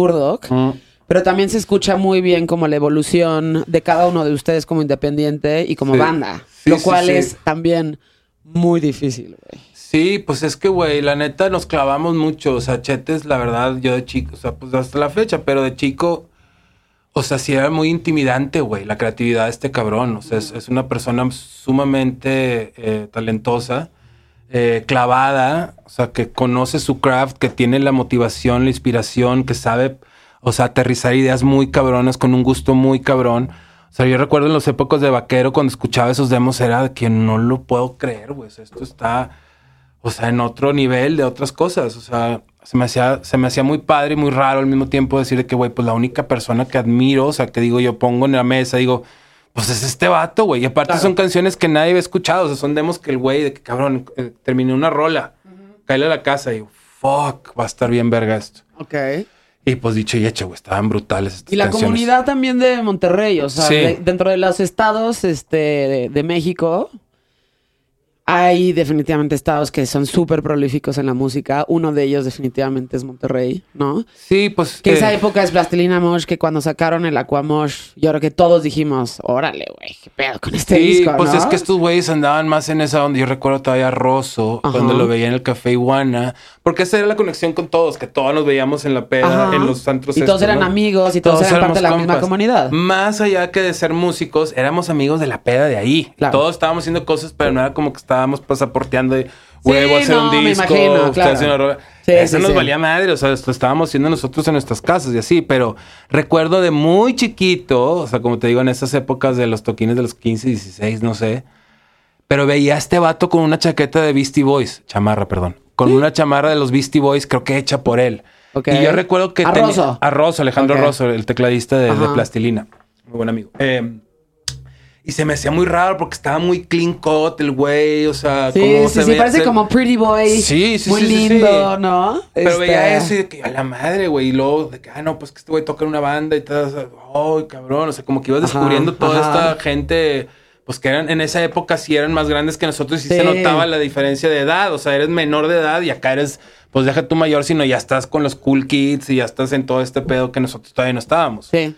Pero también se escucha muy bien como la evolución de cada uno de ustedes como independiente y como banda. lo cual es también muy difícil, güey. Sí, pues es que, güey, la neta nos clavamos mucho. O sea, Chetes, la verdad, yo de chico, o sea, pues hasta la fecha, pero de chico, o sea, sí era muy intimidante, güey, la creatividad de este cabrón. O sea, es, una persona sumamente eh, talentosa, eh, clavada, o sea, que conoce su craft, que tiene la motivación, la inspiración, que sabe, o sea, aterrizar ideas muy cabronas con un gusto muy cabrón. O sea, yo recuerdo en los épocas de vaquero cuando escuchaba esos demos era de que no lo puedo creer, güey. esto está o sea, en otro nivel de otras cosas. O sea, se me hacía, se me hacía muy padre y muy raro al mismo tiempo decir que, güey, pues la única persona que admiro, o sea, que digo, yo pongo en la mesa, digo, pues es este vato, güey. Y aparte son canciones que nadie había escuchado. O sea, son demos que el güey, de que cabrón, eh, terminé una rola, uh a la casa y fuck, va a estar bien verga esto. Ok. Y pues dicho y hecho, güey, estaban brutales. Estas y la comunidad también de Monterrey, o sea, dentro de los estados este, de México, hay definitivamente estados que son súper prolíficos en la música. Uno de ellos definitivamente es Monterrey, ¿no? Sí, pues... Que esa época es Plastilina Mosh, que cuando sacaron el Aquamosh, yo creo que todos dijimos, órale, güey, qué pedo con este sí, pues es que estos güeyes andaban más en esa onda. Yo recuerdo todavía a Rosso, cuando lo veía en el Café Iguana, porque esa era la conexión con todos, que todos nos veíamos en la peda, en los santos. Y todos eran amigos y todos, eran parte de la misma comunidad. Más allá que de ser músicos, éramos amigos de la peda de ahí. Todos estábamos haciendo cosas, pero no era como que estábamos pasaporteando de huevo, hacer un disco, me imagino, claro. Eso nos valía madre, o sea, esto estábamos haciendo nosotros en nuestras casas y así, pero recuerdo de muy chiquito, o sea, como te digo, en esas épocas de los toquines de los 15, 16, no sé, pero veía a este vato con una chaqueta de Beastie Boys, chamarra, perdón, con una chamarra de los Beastie Boys, creo que hecha por él. Y yo recuerdo que... A tenía, A Rosso, Alejandro Rosso, el tecladista de, de Plastilina. Muy buen amigo. Eh, y se me hacía muy raro porque estaba muy clean cut el güey, o sea, sí, como sí, se sí, parece como pretty boy. Sí, sí, muy sí. lindo, ¿no? Pero este... veía eso y de que a la madre, güey, y luego de que, ah, no, pues que este güey toca en una banda y tal, ay, cabrón, o sea, como que ibas descubriendo toda esta gente, pues que eran, en esa época sí eran más grandes que nosotros y sí. se notaba la diferencia de edad, o sea, eres menor de edad y acá eres, pues deja tu mayor, sino ya estás con los cool kids y ya estás en todo este pedo que nosotros todavía no estábamos. Sí.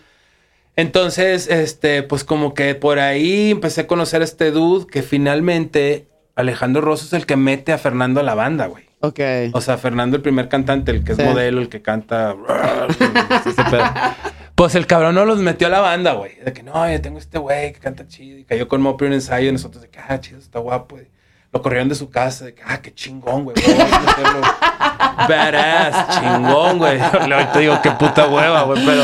Entonces, este, pues como que por ahí empecé a conocer a este dude que finalmente Alejandro Rosso es el que mete a Fernando a la banda, güey. Ok. O sea, Fernando el primer cantante, el que es modelo, el que canta... [laughs] pues el cabrón no los metió a la banda, güey. De que no, yo tengo este güey que canta chido y cayó con Mopi un ensayo y nosotros de que, ah, chido, está guapo. Y lo corrieron de su casa, de que, ah, qué chingón, güey. [laughs] Badass, chingón, güey. te digo, qué puta hueva, güey. Pero,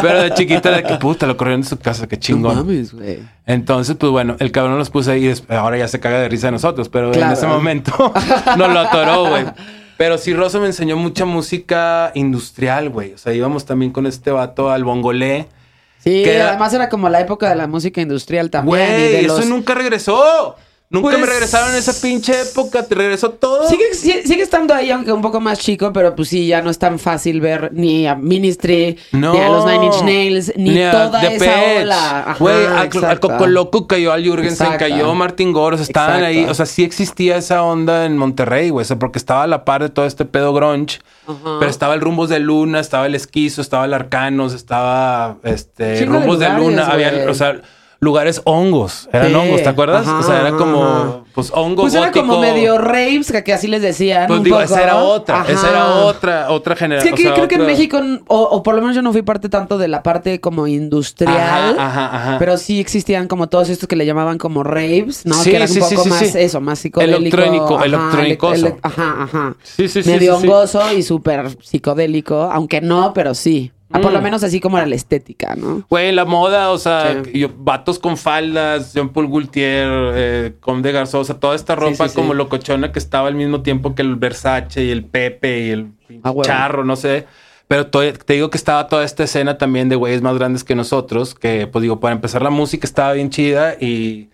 pero de chiquita, de que puta, lo corrieron de su casa, qué chingón. No mames, güey. Entonces, pues bueno, el cabrón los puse ahí. Y ahora ya se caga de risa de nosotros, pero en ese momento [laughs] nos lo atoró, güey. Pero sí, Rosa me enseñó mucha música industrial, güey. O sea, íbamos también con este vato al bongolé. Sí, además era como la época de la música industrial también. Güey, eso nunca regresó. Nunca me pues, regresaron en esa pinche época, te regresó todo. Sigue, sigue, estando ahí, aunque un poco más chico, pero pues sí, ya no es tan fácil ver ni a Ministry, ni a los Nine Inch Nails, ni, toda esa ola. Güey, al, Coco Loco cayó, al Jürgensen cayó, Martin Gore, estaban ahí. O sea, sí existía esa onda en Monterrey, güey, o sea, porque estaba a la par de todo este pedo grunge. Pero estaba el Rumbos de Luna, estaba el Esquizo, estaba el Arcanos, estaba este Rumbos de, Luna, había, o sea lugares hongos. Eran hongos, ¿te acuerdas? o sea, era como, pues hongo Pues era como medio raves, que, así les decían. Pues digo, esa era otra. Esa era otra, otra generación. Es que creo que en México, o, por lo menos yo no fui parte tanto de la parte como industrial. Ajá, ajá, Pero sí existían como todos estos que le llamaban como raves, ¿no? Sí, que eran sí, un poco más eso, más psicodélico. Electrónico, electrónicoso. ajá, ajá. Sí, sí, sí. Medio hongoso y súper psicodélico, aunque no, pero sí. Ah, por lo mm. menos así como era la estética, ¿no? Güey, la moda, o sea, vatos con faldas, Jean Paul Gaultier, eh, Comme de Garçon, o sea, toda esta ropa como locochona que estaba al mismo tiempo que el Versace y el Pepe y el ah, charro, no sé. Pero te digo que estaba toda esta escena también de güeyes más grandes que nosotros, que pues digo, para empezar la música estaba bien chida y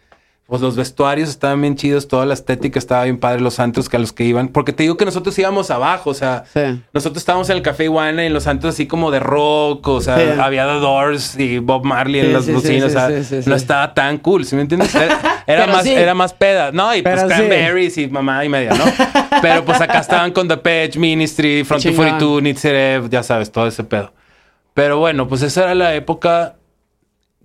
pues los vestuarios estaban bien chidos, toda la estética estaba bien padre, los antros que a los que iban. Porque te digo que nosotros íbamos abajo, o sea, Sí. nosotros estábamos en el Café Iguana y en los antros así como de rock, o sea, Sí. había The Doors y Bob Marley en las bocinas, o sea, no estaba tan cool, ¿sí me entiendes? Era, [laughs] era más, era más peda, ¿no? Y pues Pero sí. Cranberries y mamá y media, ¿no? Pero pues acá estaban con The Page, Ministry, Front Chingón. 242, Nitzerev, ya sabes, todo ese pedo. Pero bueno, pues esa era la época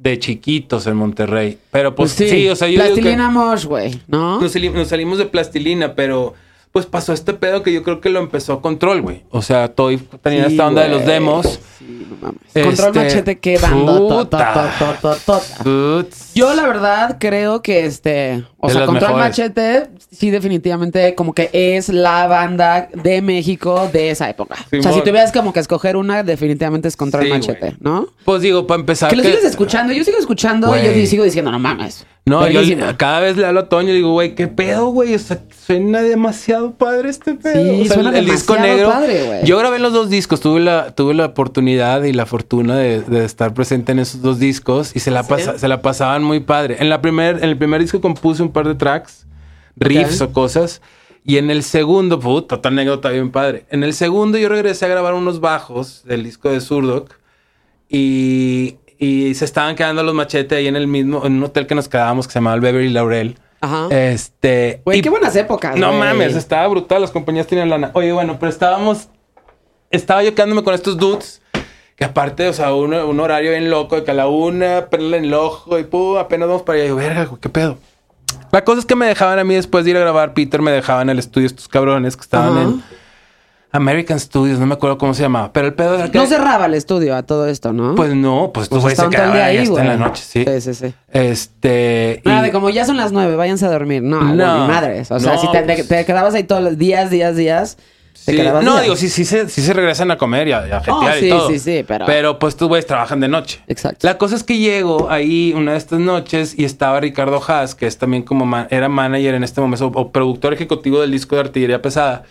de chiquitos en Monterrey. Pero pues, sí. o sea, yo Plastilina Mosh, güey, ¿no? nos, nos salimos de plastilina, pero pues pasó este pedo que yo creo que lo empezó Control, güey. O sea, Toy tenía Sí, esta onda de los demos. Sí, no mames. Este, Control machete, qué bando. to- to- puta. to- to- to- to- Boots. Yo la verdad creo que este, o De sea, Control mejores. Machete sí definitivamente como que es la banda de México de esa época. o sea, si tuvieras como que escoger una, definitivamente es Control Sí, Machete. ¿no? Pues digo, para empezar. Que lo que- sigues escuchando, yo sigo escuchando y yo sigo diciendo, no mames. No, yo cada vez le hablo a Toño y digo, güey, ¿qué pedo, güey? O sea, suena demasiado padre este pedo. Sí, o sea, suena el, disco negro. padre, güey. yo grabé los dos discos, tuve la, tuve la oportunidad y la fortuna de, de estar presente en esos dos discos y se la, pasa- se la pasaban muy padre. En, la primer, en el primer disco compuse un par de tracks, riffs o cosas. Y en el segundo, puta, otra anécdota bien padre. En el segundo yo regresé a grabar unos bajos del disco de Surdoc. Y, y se estaban quedando los machetes ahí en el mismo, en un hotel que nos quedábamos que se llamaba el Beverly Laurel. Ajá. Este. Güey, y- qué buenas épocas. No mames, estaba brutal, las compañías tenían lana. Oye, bueno, pero estábamos. Estaba yo quedándome con estos dudes. Que aparte, o sea, un, un horario bien loco, de que a la una, perla en el ojo y pum, apenas vamos para allá. Y yo, verga, güey, qué pedo. La cosa es que me dejaban a mí después de ir a grabar, Peter me dejaban en el estudio estos cabrones que estaban Ajá. en American Studios, no me acuerdo cómo se llamaba. Pero el pedo era que. No cerraba el estudio a todo esto, ¿no? Pues no, pues estos Pues se día ahí hasta en la noche, sí. Sí, sí, sí. Este. Nada y- de como ya son las nueve, váyanse a dormir. No, No. no. ni madres. O sea, No, si te, pues- te quedabas ahí todos los días, días, días, te Sí. No, días. digo, sí, sí, se, sí se regresan a comer y a, a jetear sí, y todo. sí, sí, pero- Pero pues tus güeyes trabajan de noche. Exacto. La cosa es que llego ahí una de estas noches y estaba Ricardo Haas, que es también como ma- era manager en este momento o, o productor ejecutivo del disco de Artillería Pesada.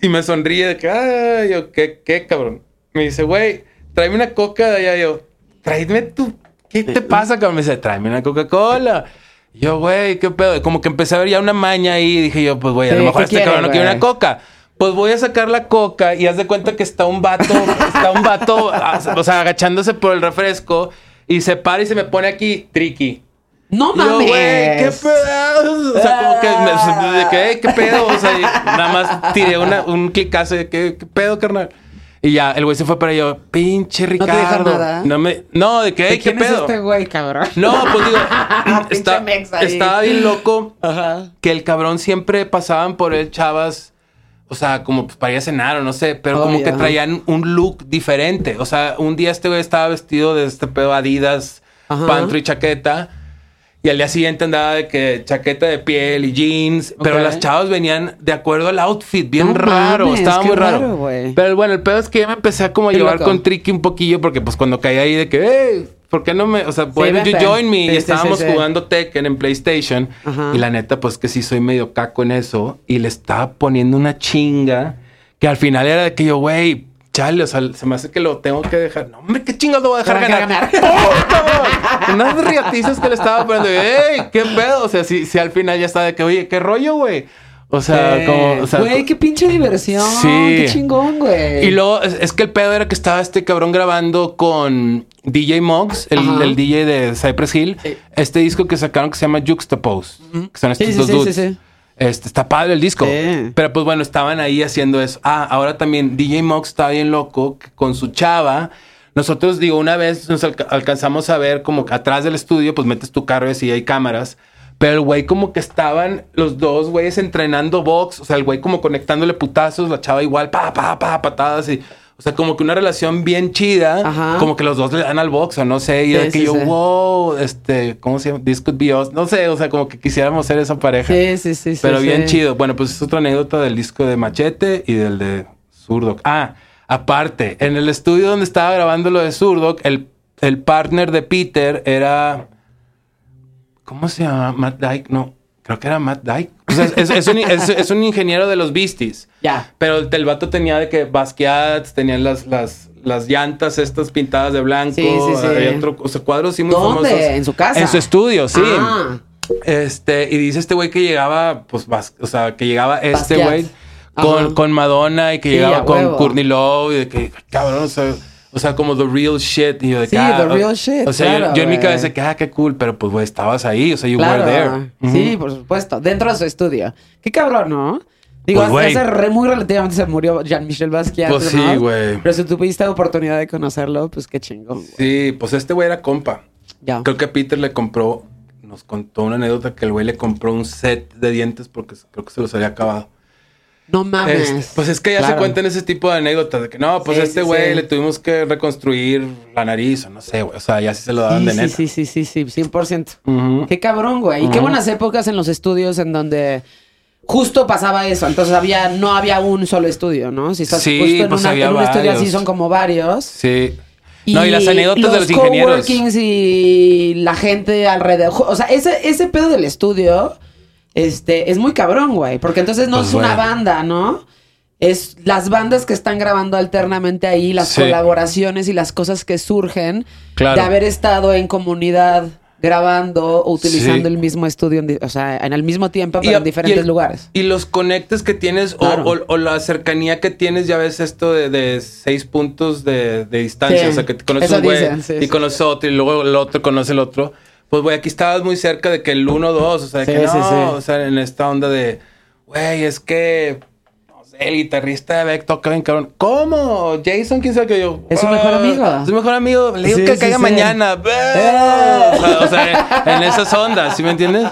Y me sonríe de que, ay, yo, ¿qué, qué, cabrón? Me dice, güey, tráeme una coca de allá. Yo, tráeme tu, ¿qué te pasa, cabrón? Me dice, tráeme una Coca-Cola. Yo, güey, qué pedo. Como que empecé a ver ya una maña ahí y dije yo, pues, güey, a Sí, lo mejor ¿qué este quiere, cabrón no quiere una coca. Pues voy a sacar la coca y haz de cuenta que está un vato, está un vato, [laughs] o sea, agachándose por el refresco y se para y se me pone aquí, tricky. No mames. güey, qué pedo. O sea, como que, me, de que, "Ey, qué pedo. O sea, y nada más tiré una, un clicazo de que, qué pedo, carnal. Y ya, el güey se fue para yo, pinche te dijo Ricardo. nada? No, me, no, de que, ¿De "Ey, qué ¿Quién es pedo. este güey, cabrón? No, pues digo, [laughs] Pinche está- estaba bien loco Ajá. que el cabrón siempre pasaban por él chavas, o sea, como pues, para ir a cenar o no sé, pero como que traían un look diferente. O sea, un día este güey estaba vestido de este pedo Adidas, Ajá. pantro y chaqueta. Y al día siguiente andaba de que chaqueta de piel y jeans. Pero las chavas venían de acuerdo al outfit, bien No raro. mames, estaba muy raro. pero bueno, el pedo es que ya me empecé a como Qué llevar loco. con Tricky un poquillo, porque pues cuando caía ahí de que, hey, ¿por qué no me, o sea, why don't you vente. join me? Sí, y sí, estábamos sí, sí. jugando Tekken en PlayStation. Ajá. Y la neta, pues que sí soy medio caco en eso. Y le estaba poniendo una chinga que al final era de que yo, güey, chale, o sea, se me hace que lo tengo que dejar. No, hombre, qué chingados lo voy a dejar ganar. ganar. [laughs] Unas riatizas que le estaba poniendo. ¡Ey! ¿Qué pedo? O sea, si, si al final ya está de que, oye, ¿qué rollo, güey? O sea, Eh, como. O sea, güey, qué pinche diversión. Sí. Qué chingón, güey. y luego, es, es que el pedo era que estaba este cabrón grabando con DJ Moggs, el, DJ de Cypress Hill, Sí. este disco que sacaron que se llama Juxtapose, que son estos Sí, dos sí, dudes. sí, sí. Este, está padre el disco. Pero pues bueno, estaban ahí haciendo eso. Ah, ahora también DJ Moggs estaba bien loco con su chava. Nosotros, digo, una vez nos alca- alcanzamos a ver como que atrás del estudio, pues metes tu carro y así hay cámaras. Pero el güey como que estaban los dos güeyes entrenando box. O sea, el güey como conectándole putazos, la chava igual, pa, pa, pa, patadas y... O sea, como que una relación bien chida. Ajá. Como que los dos le dan al box o no sé. Y Sí, de que sí, yo, sí. wow, este, ¿cómo se llama? This could be us. No sé, o sea, como que quisiéramos ser esa pareja. Sí, sí, sí. sí, Pero bien chido. Bueno, pues es otra anécdota del disco de Machete y del de Surdoc. Ah, aparte, en el estudio donde estaba grabando lo de Surdoc, el, el partner de Peter era. ¿Cómo se llama? Matt Dyke. No, creo que era Matt Dyke. O sea, es, es un, es- es un ingeniero de los Beasties. [laughs] Ya. Pero el, el vato tenía de que Basquiat, tenían las, las, las llantas estas pintadas de blanco. Sí, sí, sí. había otro- o sea, cuadros sí muy ¿Dónde? famosos. ¿En su casa? En su estudio, sí. Ah. Este, y dice este güey que llegaba, pues, vas- o sea, que llegaba este güey con, con Madonna y que Sí, llegaba con. Courtney Love y de que, cabrón, o sea, o sea, como the real shit. Y yo de Sí, ah, the real shit, O sea, yo- claro, yo, en mi cabeza que, ah, qué cool, pero pues, güey, estabas ahí, o sea, you Claro. were there. Sí, por supuesto. Dentro de su estudio. Qué cabrón, ¿no? Digo, Pues, hace re- muy relativamente se murió Jean-Michel Basquiat. Pues sí, güey. Pero si tuviste oportunidad de conocerlo, pues qué chingón. güey. Sí, pues este güey era compa. Ya. Creo que Peter le compró, nos contó una anécdota que el güey le compró un set de dientes porque creo que se los había acabado. No mames. Este, pues es que ya se cuentan ese tipo de anécdotas de que no, pues Sí, este sí, güey sí. le tuvimos que reconstruir la nariz o no sé, güey. O sea, ya sí se lo daban Sí, de sí, neta. sí, sí, sí, sí, 100%. Ujú. Qué cabrón, güey. Y qué buenas épocas en los estudios en donde justo pasaba eso. Entonces había, no había un solo estudio, ¿no? Si estás Sí, justo en, pues una- había en un estudio así varios. son como varios. Sí. no, y las anécdotas de los ingenieros. y la gente alrededor. O sea, ese, ese pedo del estudio este, es muy cabrón, güey. Porque entonces no Pues, es una banda, ¿no? Es las bandas que están grabando alternamente ahí, las Sí. colaboraciones y las cosas que surgen Claro. de haber estado en comunidad grabando o utilizando Sí. el mismo estudio, en o sea, en el mismo tiempo, Y- pero en y diferentes el- lugares. Y los conectes que tienes o- Claro. o, o la cercanía que tienes, ya ves esto de, de seis puntos de, de distancia. Sí. O sea, que te conoces Eso un güey sí, y sí. conoces otro y luego el otro conoce el otro. Pues, güey, aquí estabas muy cerca de que el uno o dos. O sea, Sí, que no, sí, sí. o sea, en esta onda de, güey, es que... no sé, El guitarrista de Beck toca bien cabrón. ¿Cómo? Jason, quién sabe que yo. Es su mejor "Ah, amigo". Es su mejor amigo. Le digo que caiga mañana. Eh. O sea, o sea, en esas ondas, ¿sí me entiendes?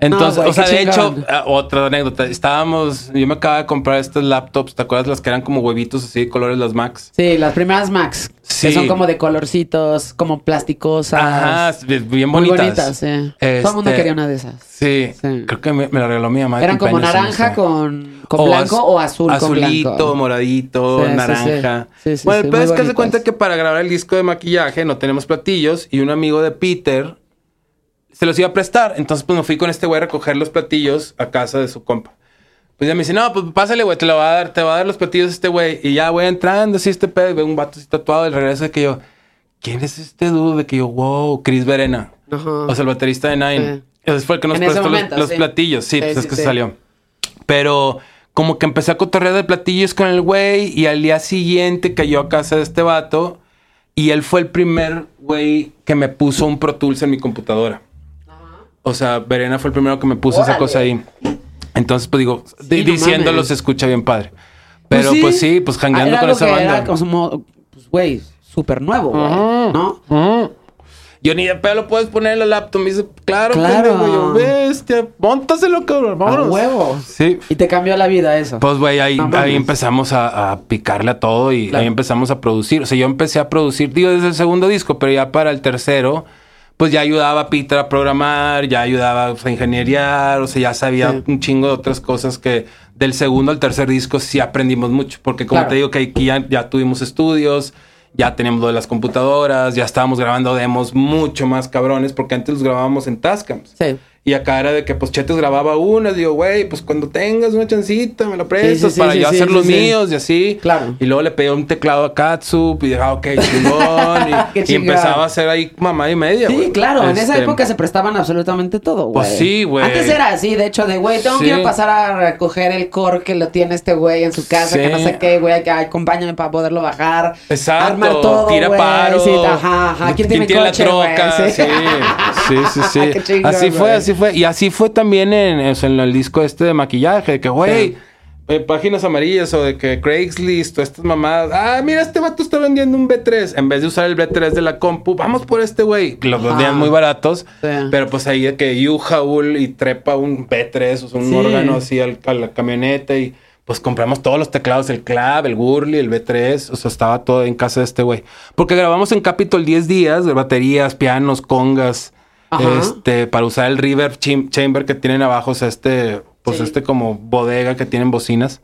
Entonces, güey, o sea, de hecho. Ah, otra anécdota. Estábamos, yo me acababa de comprar estos laptops, ¿te acuerdas las que eran como huevitos así de colores las Macs? Sí, las primeras Macs. Sí. Que son como de colorcitos, como plásticosas. Ajá, bien Muy bonitas. bonitas, sí. Todo el mundo Este, quería una de esas. Sí, Sí. creo que me, me la regaló mi mamá. Eran como naranja con, con O blanco az- o azul Azulito, con blanco. moradito, Sí, sí, sí. naranja. Sí, sí, bueno, muy es que se bonitas. cuenta que para grabar el disco de maquillaje no tenemos platillos y un amigo de Peter se los iba a prestar. Entonces, pues me fui con este güey a recoger los platillos a casa de su compa. Pues ya me dice, no, pues pásale, güey, te lo va a dar, te va a dar los platillos este güey. Y ya voy entrando así este pedo y veo un vato así tatuado y regreso de que yo, ¿quién es este dude? De que yo, wow, Chris Verena. Ajá. O sea, el baterista de Nine. Sí. Ese fue el que nos En prestó los- momento, los, sí. platillos. Sí, Sí, pues es que sí. se salió. Pero como que empecé a cotorrear de platillos con el güey y al día siguiente cayó a casa de este vato y él fue el primer güey que me puso un Pro Tools en mi computadora. O sea, Verena fue el primero que me puso esa cosa ahí. Entonces, pues digo, di- no diciéndolo se escucha bien padre. Pero pues sí, pues jangueando Era con esa banda. Era como, pues, güey, súper nuevo, güey. ¿no? Yo ni de pedo lo puedes poner en la laptop. Me dice, claro, Claro. pendejo. Yo, bestia, montaselo, cabrón. Vámonos. A huevo. Sí. Y te cambió la vida eso. Pues, güey, ahí, No ahí empezamos a, a picarle a todo y Claro. ahí empezamos a producir. O sea, yo empecé a producir, digo, desde el segundo disco, pero ya para el tercero, pues ya ayudaba a Peter a programar, ya ayudaba a ingenieriar, o sea, ya sabía Sí. un chingo de otras cosas que del segundo al tercer disco sí aprendimos mucho, porque como Claro. te digo que aquí ya, ya tuvimos estudios, ya tenemos lo de las computadoras, ya estábamos grabando demos mucho más cabrones, porque antes los grabábamos en Tascam. Sí. Y acá era de que, pues, Chetes grababa unas. Digo, güey, pues, cuando tengas una chancita, me la prestas Sí, sí, para sí, yo sí, hacer los míos y así. Claro. Y luego le pedí un teclado a Katsup y dije, ah, ok, chingón. y, [laughs] y empezaba a hacer ahí mamá y media, Sí, güey. claro, en esa Este, época se prestaban absolutamente todo, güey. Pues sí, güey. Antes era así, de hecho, de güey, tengo que ir a pasar a recoger el core que lo tiene este güey en su casa, que no sé qué, güey, que acompáñame para poderlo bajar. Exacto. Armar todo, Tira güey. paro. Ajá, ajá. ¿Quién, tiene, coche, la troca? [laughs] Sí, sí, sí. [laughs] así fue, güey. Así fue. Y así fue también en, el disco este de maquillaje, de que, güey, Sí. eh, páginas amarillas o de que Craigslist o estas mamadas. Ah, mira, este vato está vendiendo un B3. En vez de usar el B3 de la compu, vamos por este güey. Los vendían muy baratos. Sí. Pero pues ahí de que U-Haul y trepa un B3, o sea, un Sí. órgano así al- a la camioneta y pues compramos todos los teclados, el clav, el Gurley, el B3, o sea, estaba todo en casa de este güey. Porque grabamos en Capitol 10 días de baterías, pianos, congas, Ajá. este, para usar el reverb chamber que tienen abajo, o sea, este, pues Sí. este como bodega que tienen bocinas.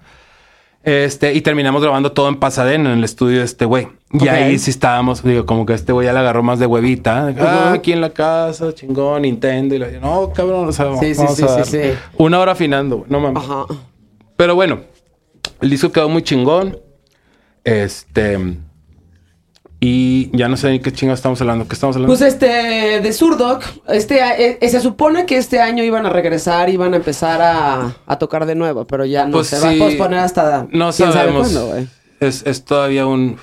Este, y terminamos grabando todo en Pasadena, en el estudio de este güey. Y Ok. ahí sí estábamos, digo, como que este güey ya le agarró más de huevita. de. Ah, aquí en la casa, chingón, Nintendo. Y le dije, no, cabrón, o sea, Sí, vamos sí, a sí, dar. Una hora afinando, no mames. Ajá. Pero bueno, el disco quedó muy chingón. Este. Y ya no sé ni qué chingados estamos hablando. ¿Qué estamos hablando? Pues este, de Surdoc, este, eh, eh, se supone que este año iban a regresar, iban a empezar a, a tocar de nuevo, pero ya no Pues se va a posponer hasta no quién sabe sabemos. cuándo, es, es todavía un,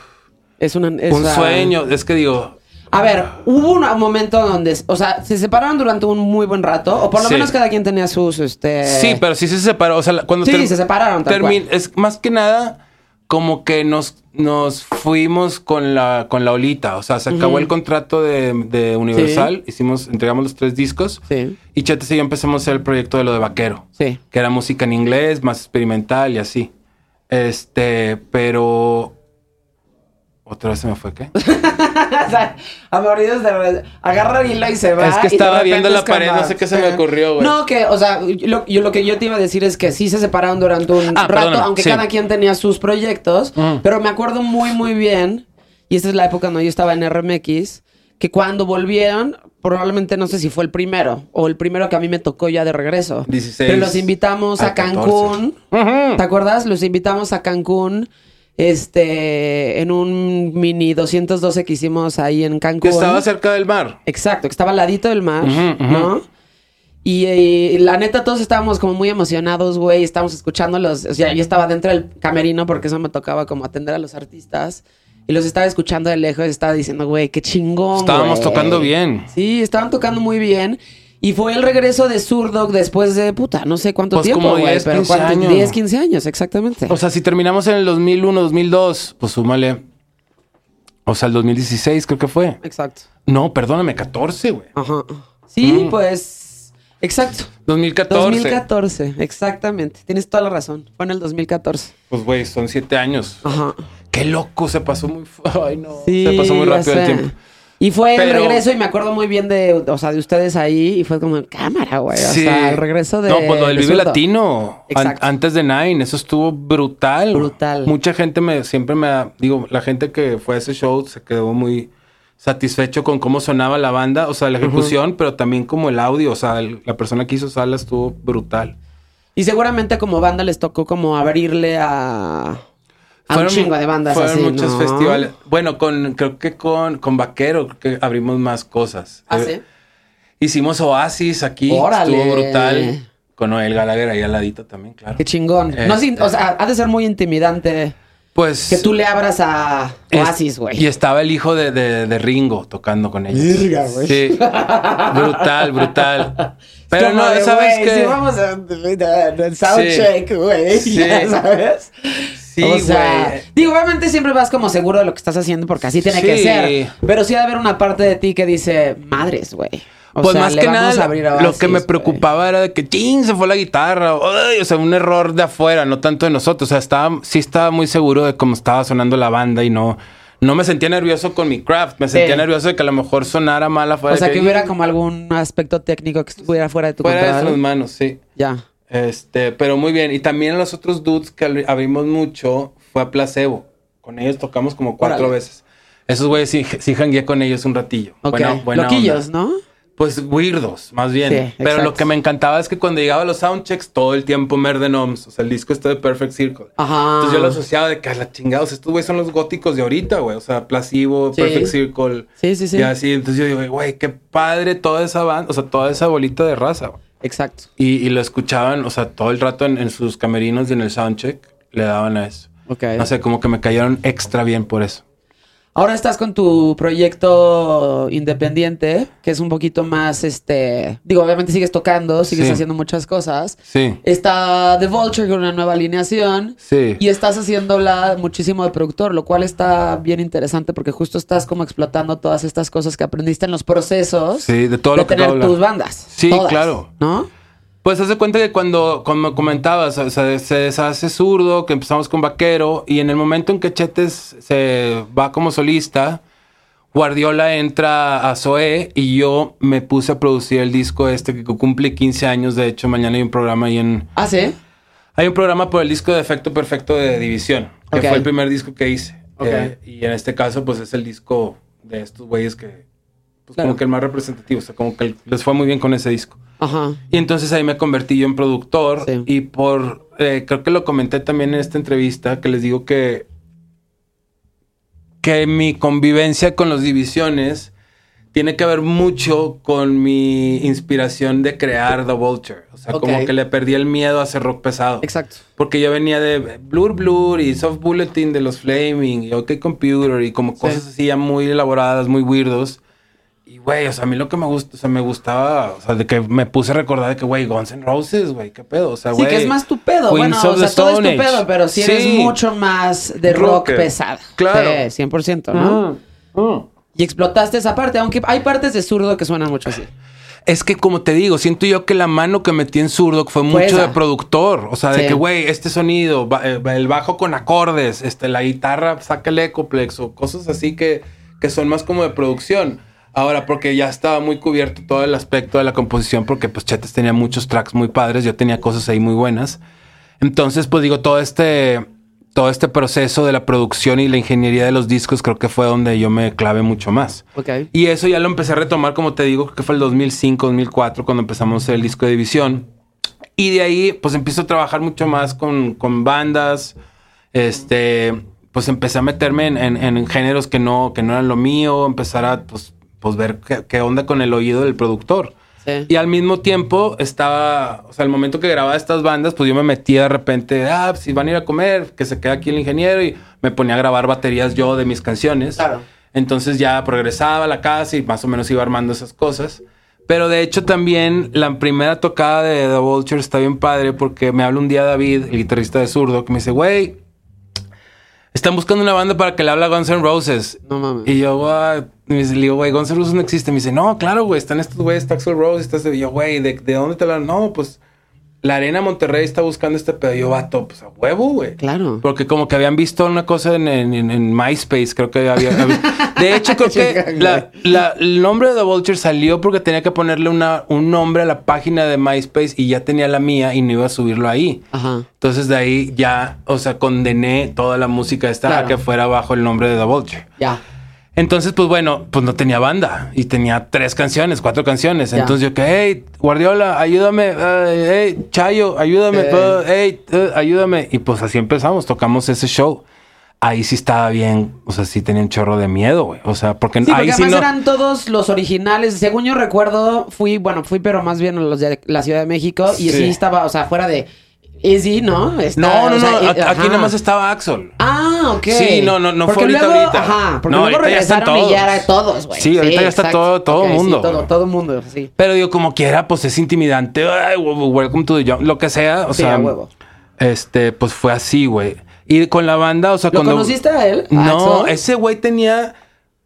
Es una, es un sueño. Es que digo, A ver, hubo un momento donde, o sea, se separaron durante un muy buen rato, o por lo Sí. menos cada quien tenía sus, este... sí, pero sí se separó. O sea, cuando Sí, se separaron, tal cual. Es más que nada como que nos, nos fuimos con la, con la olita. O sea, se acabó el contrato de, de Universal. Hicimos, entregamos los tres discos. Sí, Y Chetes y yo empezamos a hacer el proyecto de lo de Vaquero. sí. que era música en inglés, más experimental y así. Este, pero. Otra vez se me fue, ¿qué? [laughs] [laughs] o sea, aburridos de agarra el hilo y se va. Es que estaba viendo la pared, no sé qué se me ocurrió, güey. No, que, o sea, lo, yo, lo que yo te iba a decir es que sí se separaron durante un Ah, rato, perdóname, aunque sí. cada quien tenía sus proyectos. Pero me acuerdo muy, muy bien, y esta es la época cuando yo estaba en RMX, que cuando volvieron, probablemente no sé si fue el primero, o el primero que a mí me tocó ya de regreso. 16 Pero los invitamos a a Cancún. ¿Te acuerdas? Los invitamos a Cancún. Este, en un mini 212 que hicimos ahí en Que Cancún. estaba cerca del mar. Exacto, que estaba al ladito del mar. ¿no? Y, la neta, todos estábamos como muy emocionados, güey. Estábamos escuchando los. O sea, yo estaba dentro del camerino porque eso me tocaba como atender a los artistas. Y los estaba escuchando de lejos y estaba diciendo, güey, qué chingón. Estábamos güey". tocando bien. Sí, estaban tocando muy bien. Y fue el regreso de Zurdog después de puta, no sé cuánto Pues tiempo, como güey. 10, Pero 15 cuánto- años. 10, 15 años, exactamente. O sea, si terminamos en el 2001, 2002, pues súmale. O sea, el 2016 creo que fue. Exacto. No, perdóname, 14, güey. Ajá. Sí, Mm. pues. Exacto. 2014. 2014, exactamente. Tienes toda la razón. Fue en el 2014. Pues, güey, son siete años. Ajá. Qué loco, se pasó muy... [laughs] Ay, no. Sí, se pasó muy rápido el tiempo. Y fue el regreso y me acuerdo muy bien de, o sea, de ustedes ahí y fue como cámara, güey. O Sí. sea, el regreso de. No, pues lo del de Vive. Latino. an- antes de Nine. Eso estuvo brutal. Brutal. Mucha gente me siempre me digo, la gente que fue a ese show se quedó muy satisfecho con cómo sonaba la banda, o sea, la ejecución, pero también como el audio, o sea, el- la persona que hizo sala estuvo brutal. Y seguramente como banda les tocó como abrirle a. A un chingo de bandas fueron así. muchos ¿no? festivales. Bueno, con creo que con, con Vaquero creo que abrimos más cosas. ¿Ah, Eh, sí? Hicimos Oasis aquí, Órale. estuvo brutal. Con Noel Gallagher ahí al ladito también, claro. Qué chingón. No, sí, o sea, ha de ser muy intimidante Pues que tú le abras a Oasis, güey. Y estaba el hijo de, de- de Ringo tocando con ellos. Güey. Sí. brutal, brutal. Pero Como no, de, ¿sabes qué? Si vamos a, soundcheck, güey. [laughs] Sí. Sabes. Sí, o sea, güey. digo, obviamente siempre vas como seguro de lo que estás haciendo porque así tiene que Sí. ser. Pero sí ha de haber una parte de ti que dice, madres, güey. O pues sea, más que nada, a a lo Oasis, que me preocupaba era de que ¡chin! se fue la guitarra. o, ay, o sea, un error de afuera, no tanto de nosotros. O sea, estaba, sí estaba muy seguro de cómo estaba sonando la banda y no, no me sentía nervioso con mi craft. Me sentía Sí. nervioso de que a lo mejor sonara mal afuera. O sea, de que hubiera como algún aspecto técnico que estuviera fuera de tu fuera de control. sus manos, sí. Ya. Este, pero muy bien. Y también los otros dudes que abri- abrimos mucho fue a Placebo. Con ellos tocamos como cuatro Órale. veces. Esos güeyes sí, sí jangué con ellos un ratillo. Ok. Buena- buena Loquillos, onda. ¿no? Pues weirdos, más bien. Sí, Pero exacto. lo que me encantaba es que cuando llegaba a los soundchecks, todo el tiempo Merden Oms. O sea, el disco está de Perfect Circle. Ajá. Entonces yo lo asociaba de que a la chingada. O sea, estos güeyes son los góticos de ahorita, güey. O sea, Placebo, Sí. Perfect Circle. Sí, sí, sí. Y así. Entonces yo digo, güey, qué padre toda esa banda. O sea, toda esa bolita de raza, güey. Exacto. Y, y lo escuchaban, o sea, todo el rato en, en sus camerinos y en el soundcheck le daban a eso. Ok. No sé, como que me cayeron extra bien por eso. Ahora estás con tu proyecto independiente, que es un poquito más, este, digo, obviamente sigues tocando, sigues Sí. haciendo muchas cosas. Sí, Está The Vulture con una nueva alineación. sí. Y estás haciéndola muchísimo de productor, lo cual está bien interesante porque justo estás como explotando todas estas cosas que aprendiste en los procesos Sí, de todo de lo que tener tus bandas. Sí, todas, claro. ¿No? Pues haz de cuenta que cuando, como comentabas, o sea, se deshace zurdo, que empezamos con vaquero, y en el momento en que Chetes se va como solista, Guardiola entra a Zoé y yo me puse a producir el disco este que cumple 15 años. De hecho, mañana hay un programa ahí en, Ah, sí. Hay un programa por el disco de efecto perfecto de División, que fue el primer disco que hice. Eh, y en este caso, pues es el disco de estos güeyes que, pues Claro. como que el más representativo, o sea, como que les fue muy bien con ese disco. Ajá. Y entonces ahí me convertí yo en productor Sí. y por, eh, creo que lo comenté también en esta entrevista, que les digo que que mi convivencia con los divisiones tiene que ver mucho con mi inspiración de crear The Vulture. O sea, como que le perdí el miedo a hacer rock pesado. Exacto. Porque yo venía de Blur Blur y Soft Bulletin de los Flaming y OK Computer y como cosas así ya muy elaboradas, muy weirdos. Y güey, o sea, a mí lo que me gusta, o sea, me gustaba, o sea, de que me puse a recordar de que, güey, Guns N' Roses, güey, qué pedo, o sea, Sí, güey. que es más tu pedo. Queens Bueno, of o sea, the todo es tu Stone pedo, pero eres Sí. mucho más de rock Rocker. pesado. Claro. Sí, 100%, ¿no? Ah, ah. Y explotaste esa parte, aunque hay partes de zurdo que suenan mucho así. Es que como te digo, siento yo que la mano que metí en zurdo fue mucho de productor. O sea, de Sí. que, güey, este sonido, eh, el bajo con acordes, este, la guitarra saca el ecoplex o cosas así que, que son más como de producción. Ahora, porque ya estaba muy cubierto todo el aspecto de la composición, porque pues Chetes tenía muchos tracks muy padres, yo tenía cosas ahí muy buenas. Entonces, pues digo, todo este, todo este proceso de la producción y la ingeniería de los discos creo que fue donde yo me clavé mucho más. Y eso ya lo empecé a retomar, como te digo, creo que fue el 2005, 2004, cuando empezamos el disco de División. Y de ahí, pues empiezo a trabajar mucho más con, con bandas. Este, pues empecé a meterme en, en- en géneros que no, que no eran lo mío, empezar a, pues, pues ver qué, qué onda con el oído del productor. Sí. Y al mismo tiempo estaba, o sea, el momento que grababa estas bandas, pues yo me metía de repente, ah, si van a ir a comer, que se quede aquí el ingeniero y me ponía a grabar baterías yo de mis canciones. Claro. Entonces ya progresaba a la casa y más o menos iba armando esas cosas. Pero de hecho también la primera tocada de The Vulture está bien padre porque me habla un día David, el guitarrista de Zurdo, que me dice, güey, están buscando una banda para que le hable a Guns N' Roses. No mames. Y yo, "What?" Y me digo, güey, Guns N' Roses no existe. Me dice, no, claro, güey, están estos güeyes, Taxel Rose, estás. Y yo, güey, ¿de, ¿de dónde te hablan? No, pues la Arena Monterrey está buscando este pedo. Yo, vato, pues a huevo, güey. Claro. Porque como que habían visto una cosa en, en- en- en MySpace, creo que había... había- [laughs] de hecho, creo que la- la- el nombre de The Vulture salió porque tenía que ponerle una, un nombre a la página de MySpace y ya tenía la mía y no iba a subirlo ahí. Ajá. Entonces de ahí ya, o sea, condené toda la música esta Claro. a que fuera bajo el nombre de The Vulture. Ya. Entonces, pues bueno, pues no tenía banda y tenía tres canciones, cuatro canciones. Ya. Entonces yo que, hey, Guardiola, ayúdame, eh, hey, Chayo, ayúdame, Eh. uh, hey, uh, ayúdame. Y pues así empezamos, tocamos ese show. Ahí sí estaba bien, o sea, sí tenía un chorro de miedo, güey. O sea, porque, Sí, porque ahí sí además no. eran todos los originales. Según yo recuerdo, fui, bueno, fui pero más bien a los de la Ciudad de México y Sí. sí estaba, o sea, fuera de Easy, ¿no? Está, No, no, o sea, no, aquí ajá. nada más estaba Axel. Ah, ok. Sí, no, no, no fue ahorita, luego, ahorita. Ajá, porque No, luego ahorita ya están regresaron y ya era todos, güey. Sí, ahorita ya está todo- todo Ok, sí, mundo, todo, todo mundo, sí. Pero digo, como quiera, pues es intimidante. Ay, welcome to the jungle, lo que sea. O Sí, sea, a huevo. este, pues fue así, güey. Y con la banda, o sea, ¿Lo cuando. conociste a él? ¿A No, Axel? ese güey tenía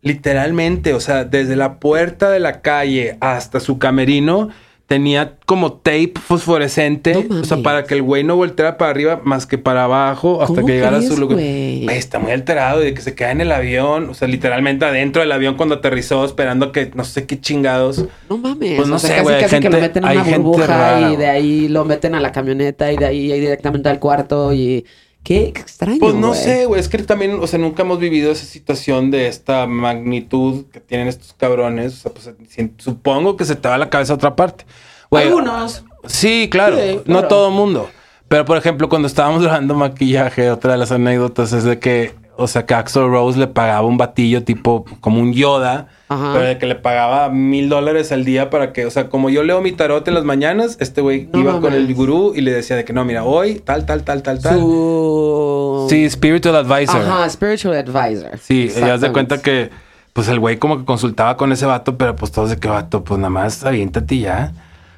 literalmente, o sea, desde la puerta de la calle hasta su camerino, tenía como tape fosforescente, No o sea, para que el güey no volteara para arriba más que para abajo hasta ¿Cómo que llegara a su lugar. Güey, está muy alterado y de que se queda en el avión, o sea, literalmente adentro del avión cuando aterrizó, esperando que no sé qué chingados. No mames. Pues no o sea, sé, casi, hay casi que gente- lo meten en una burbuja y de ahí lo meten a la camioneta y de ahí, ahí directamente al cuarto y... Qué extraño, Pues no sé, güey, es que también, o sea, nunca hemos vivido esa situación de esta magnitud que tienen estos cabrones. O sea, pues si- supongo que se te va la cabeza a otra parte. Algunos. Sí, claro, Sí, no todo mundo. Pero por ejemplo, cuando estábamos [laughs] grabando maquillaje, otra de las anécdotas es de que, o sea, que Axel Rose le pagaba un batillo tipo como un Yoda, Ajá. pero de que le pagaba mil dólares al día para que, o sea, como yo leo mi tarot en las mañanas, este güey No iba con el gurú y le decía de que no, mira, hoy tal, tal, tal, tal, tal. Su... Sí, spiritual advisor. Ajá, spiritual advisor. Sí, ya haz de cuenta que, pues el güey como que consultaba con ese vato, pero pues todos de qué vato, pues nada más aviéntate ya.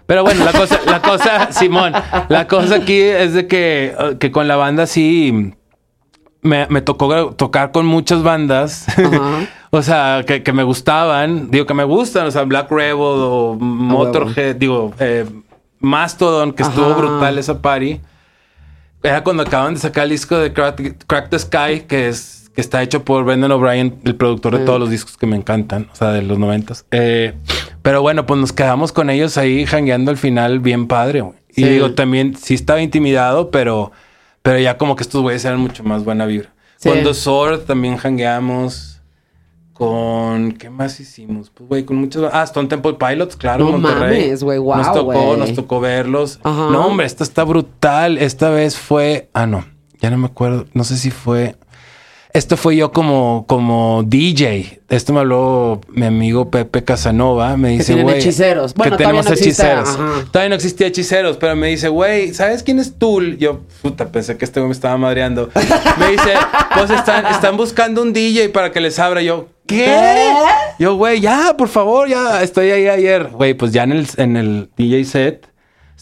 Pero bueno, la cosa, la cosa, [laughs] Simón, la cosa aquí es de que, eh, que con la banda sí me, me tocó tocar con muchas bandas. Ajá. [laughs] o sea, que, que me gustaban, digo que me gustan, o sea, Black Rebel o Motorhead, digo, eh, Mastodon, que estuvo brutal esa party. Era cuando acaban de sacar el disco de Crack, Crack the Sky, que es que está hecho por Brendan O'Brien, el productor de todos los discos que me encantan, o sea, de los noventas. Eh, pero bueno, pues nos quedamos con ellos ahí jangueando al final bien padre. Y Sí. digo, también sí estaba intimidado, pero, pero ya como que estos güeyes eran mucho más buena vibra. Sí. The Sword también jangueamos. Con... ¿Qué más hicimos? Pues, güey, con muchos... Ah, Stone Temple Pilots, claro, No Monterrey. mames, güey, guau, Nos tocó, nos tocó verlos. Ajá. No, hombre, esta está brutal. Esta vez fue... Ah, no. Ya no me acuerdo. No sé si fue... Esto fue yo como, como DJ. Esto me habló mi amigo Pepe Casanova. Me dice, güey. hechiceros. Bueno, que tenemos no hechiceros. ajá. Todavía no existía hechiceros, pero me dice, güey, ¿sabes quién es Tool? Yo, puta, pensé que este güey me estaba madreando. Me dice, pues están, están buscando un DJ para que les abra. Yo, ¿qué? ¿Qué? Yo, güey, ya, por favor, ya estoy ahí ayer. Güey, pues ya en el, en el DJ set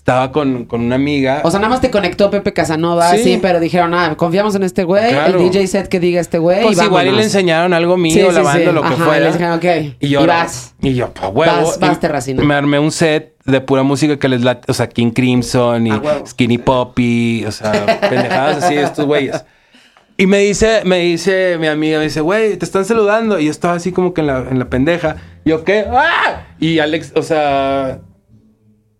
estaba con, con una amiga. O sea, nada más te conectó Pepe Casanova, Sí. sí, pero dijeron, ah, confiamos en este güey, Claro. el DJ set que diga este güey. pues y igual y le enseñaron algo mío, Sí, sí, la banda, sí. lo que fuera. y les dijeron, ok, Y yo, y vas. Y yo, pa' huevo. Vas, vas, Terracina. Me armé un set de pura música que les late, o sea, King Crimson y A huevo. Skinny Poppy, o sea, pendejadas así de estos güeyes. Y me dice, me dice mi amiga, me dice, güey, te están saludando. Y yo estaba así como que en la, en la pendeja. Yo, ¿qué? ¡Ah! Y Alex, o sea,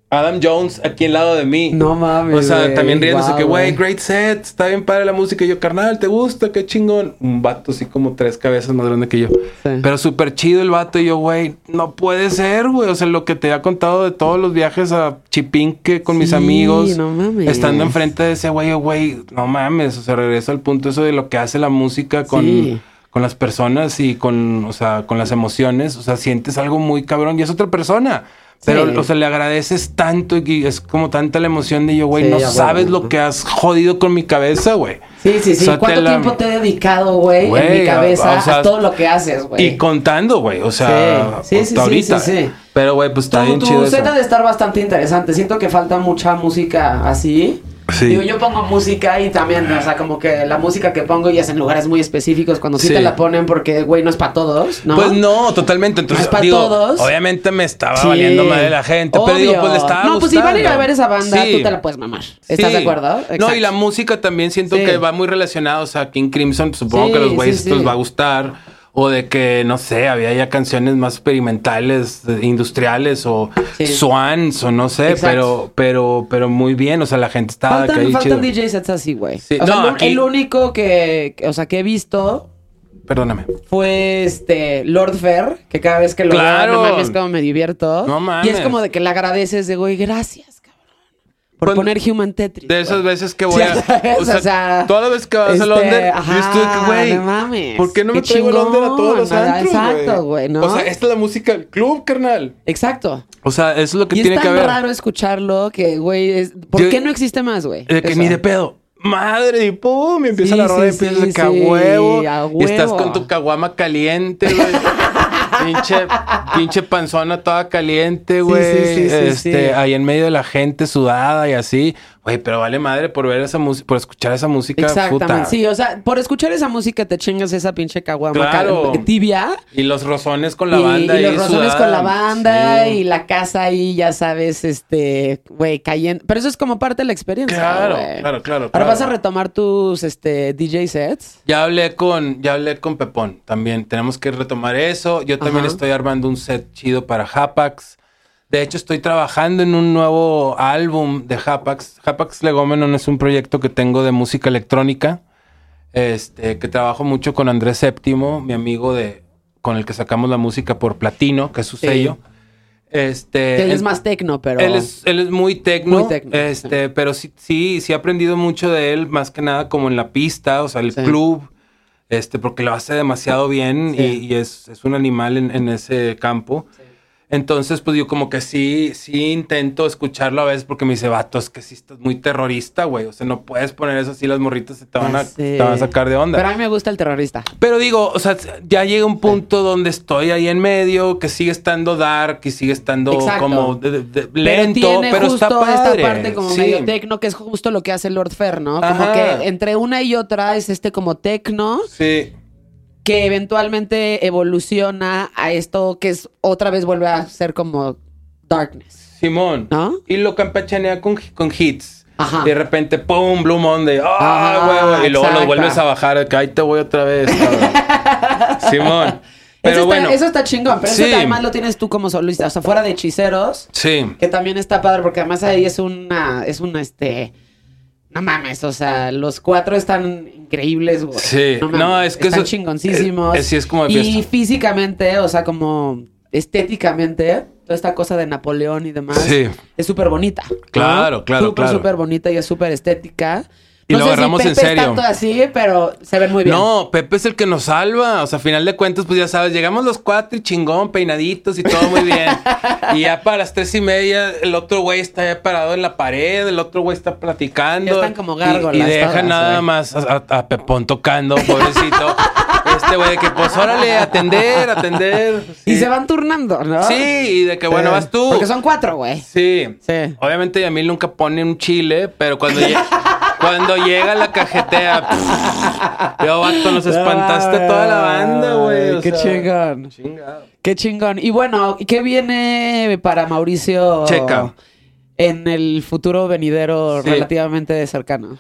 Adam Jones aquí al lado de mí. No mames, O sea, también riéndose que, güey, great set, está bien padre la música. Y yo, carnal, ¿te gusta? Qué chingón. Un vato así como tres cabezas más grande que yo. Sí. Pero súper chido el vato. Y yo, güey, no puede ser, güey. O sea, lo que te había contado de todos los viajes a Chipinque con mis amigos. no mames. Estando enfrente de ese güey, güey, no mames. O sea, regreso al punto eso de lo que hace la música con, Sí. con las personas y con, o sea, con las emociones. O sea, sientes algo muy cabrón y es otra persona. Pero, Sí. o sea, le agradeces tanto y es como tanta la emoción de yo, güey, Sí, no sabes lo que has jodido con mi cabeza, güey. Sí, sí, sí. O sea, ¿Cuánto te la- tiempo te he dedicado, güey, en mi cabeza o sea, a todo lo que haces, güey? Y contando, güey, o sea, Sí, sí, sí, hasta sí, ahorita. sí, sí. Pero, güey, pues está Tu, bien tu chido set eso. ha de estar bastante interesante. Siento que falta mucha música así. Sí. Digo, yo pongo música y también, o sea, como que la música que pongo ya es en lugares muy específicos cuando sí, Sí. te la ponen porque, güey, no es para todos, ¿no? Pues no, totalmente. Entonces, es pa' digo, todos. obviamente me estaba Sí. valiendo madre la gente, pero digo, pues le estaba No, pues si van a ir a ver esa banda, tú te la puedes mamar. ¿Estás de acuerdo? No, y la música también siento que va muy relacionada, o sea, King Crimson, pues, supongo que a los güeyes les va a gustar. O de que, no sé, había ya canciones más experimentales, industriales o Sí. swans o no sé, Exacto. pero, pero, pero muy bien. O sea, la gente estaba Faltan, ahí faltan chido. DJ sets así, güey. Sí, O sea, no, el, aquí- el único que, o sea, que he visto Perdóname. fue este Lord Fair, que cada vez que lo Claro. veo, no mames, como me divierto. No mames. Y es como de que le agradeces de, güey, gracias. Por poner Human Tetris. De esas güey. veces que voy a. [laughs] O sea, O sea, las veces que vas este, a Londres, yo estoy güey. no mames. ¿Por qué no me traigo Londres a todos los chingón, nada, antros, exacto, güey, ¿no? O sea, esta es la música del club, carnal. Exacto. O sea, eso es lo que y tiene es que tan haber. raro escucharlo que, güey, es- ¿por Yo- qué no existe más, güey? De que Eso. ni de pedo. Madre, y pum, y empieza Sí, la rola y sí, empiezas sí, a huevo, a Y estás con tu caguama caliente, güey. [laughs] pinche, pinche panzona toda caliente, güey. sí, sí, sí, este, sí. ahí en medio de la gente sudada y así. Güey, pero vale madre por ver esa música, por escuchar esa música. Exactamente. puta. Sí, o sea, por escuchar esa música te chingas esa pinche caguama Claro. tibia. Y los rozones con la y, banda. y los rozones sudada. con la banda Sí. y la casa ahí, ya sabes, este, güey, cayendo. Pero eso es como parte de la experiencia. Claro, güey. claro, claro, Ahora claro. vas a retomar tus este, DJ sets. Ya hablé con, ya hablé con Pepón también. Tenemos que retomar eso. Yo también Ajá. estoy armando un set chido para Hapax. De hecho, estoy trabajando en un nuevo álbum de Hapax. Hapax Legómenon es un proyecto que tengo de música electrónica. Este, que trabajo mucho con Andrés Séptimo, mi amigo de, con el que sacamos la música por Platino, que es su Sí. sello. Este, Él es más tecno, pero. él es, él es muy tecno, este, pero sí, sí, sí he aprendido mucho de él, más que nada como en la pista, o sea, el Sí. club, este, porque lo hace demasiado bien Sí. y, y es, es un animal en, en ese campo. Entonces, pues yo como que sí, sí intento escucharlo a veces porque me dice, vato, es que sí estás muy terrorista, güey. O sea, no puedes poner eso así, las morritas se te van, a, Ya te van a sacar de onda. Pero a mí me gusta el terrorista. Pero digo, o sea, ya llega un punto donde estoy ahí en medio, que sigue estando dark y sigue estando Exacto. como de- de- de- Pero lento, tiene pero, justo está padre. esta parte como Sí. medio tecno, que es justo lo que hace Lord Fair, ¿no? Como Ajá. que entre una y otra es este como tecno Sí, que eventualmente evoluciona a esto que es otra vez vuelve a ser como darkness. Simón. ¿No? Y lo campechanea con, con hits. Ajá. Y de repente, ¡pum! Blue Monday. ¡Ah, huevo! Y luego exacto. lo vuelves a bajar. que ahí te voy otra vez. [laughs] Simón. Pero eso, bueno. está, eso está chingón, pero Sí. eso además lo tienes tú como solista, o sea, fuera de hechiceros, Sí. que también está padre, porque además ahí es una, es una, este, no mames, o sea, los cuatro están increíbles, güey. Sí. No, es que están eso- chingoncísimos. es- es- sí, es como Y físicamente, o sea, como estéticamente, toda esta cosa de Napoleón y demás, Sí. es súper bonita. ¿no? Claro, claro, Súper, claro. súper bonita y es súper estética. Y no lo sé si agarramos en Pepe es serio. tanto así, pero se ven muy bien. No, Pepe es el que nos salva. O sea, a final de cuentas, pues ya sabes, llegamos los cuatro y chingón, peinaditos y todo muy bien. [laughs] y ya para las tres y media, el otro güey está ya parado en la pared, el otro güey está platicando. Ya están como Y- gárgolas Y, deja todas, nada güey. más a, a- a Pepón tocando, pobrecito. [laughs] este güey de que, pues órale, atender, atender. Y se van turnando, ¿no? Sí, y de que bueno, vas tú. Porque son cuatro, güey. Sí. Sí. Obviamente Yamil nunca pone un chile, pero cuando, lle- [laughs] cuando llega la cajetea, pff, yo vato, nos espantaste toda la banda, güey. Qué sea, chingón. chingado. Qué chingón. Y bueno, ¿qué viene para Mauricio? Checa. En el futuro venidero Sí. relativamente cercano.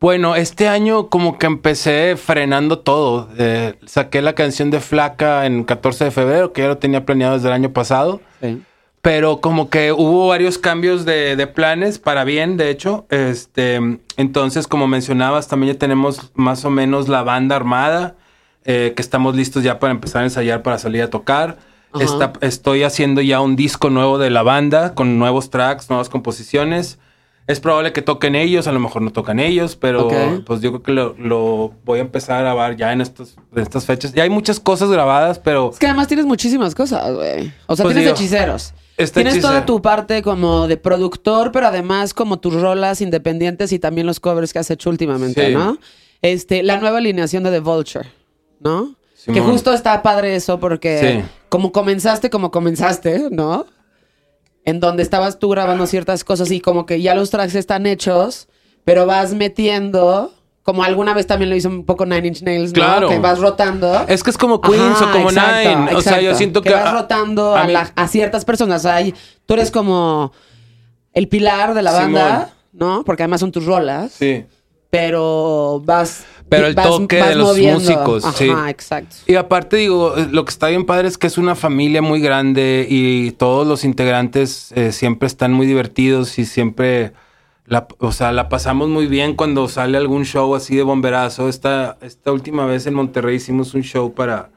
Bueno, este año como que empecé frenando todo. Eh, saqué la canción de Flaca en 14 de febrero, que ya lo tenía planeado desde el año pasado. Sí. Pero como que hubo varios cambios de, de planes, para bien, de hecho. Este, entonces, como mencionabas, también ya tenemos más o menos la banda armada, eh, que estamos listos ya para empezar a ensayar para salir a tocar. Está- estoy haciendo ya un disco nuevo de la banda, con nuevos tracks, nuevas composiciones. Es probable que toquen ellos, a lo mejor no tocan ellos, pero pues yo creo que lo, lo voy a empezar a grabar ya en, estos, en estas fechas. Ya hay muchas cosas grabadas, pero... Es que además tienes muchísimas cosas, güey. O sea, Pues tienes digo, hechiceros. Está tienes toda tu parte como de productor, pero además como tus rolas independientes y también los covers que has hecho últimamente, Sí. ¿no? Este, la nueva alineación de The Vulture, ¿no? Que justo está padre eso porque Sí. como comenzaste, como comenzaste, ¿no? En donde estabas tú grabando ciertas cosas y como que ya los tracks están hechos, pero vas metiendo, como alguna vez también lo hizo un poco Nine Inch Nails, ¿no? Claro. Que vas rotando. Es que es como Queens Ajá, o como exacto, Nine. O sea, yo siento que. vas a- rotando a a, mí- la- a ciertas personas. Hay- tú eres como el pilar de la Simón. banda, ¿no? Porque además son tus rolas. Sí. Pero vas. Pero el vas- toque vas de los moviendo. músicos, Ajá, sí. exacto. Y aparte, digo, lo que está bien padre es que es una familia muy grande y todos los integrantes eh, siempre están muy divertidos y siempre. La, o sea, la pasamos muy bien cuando sale algún show así de bomberazo. Esta, esta última vez en Monterrey hicimos un show para,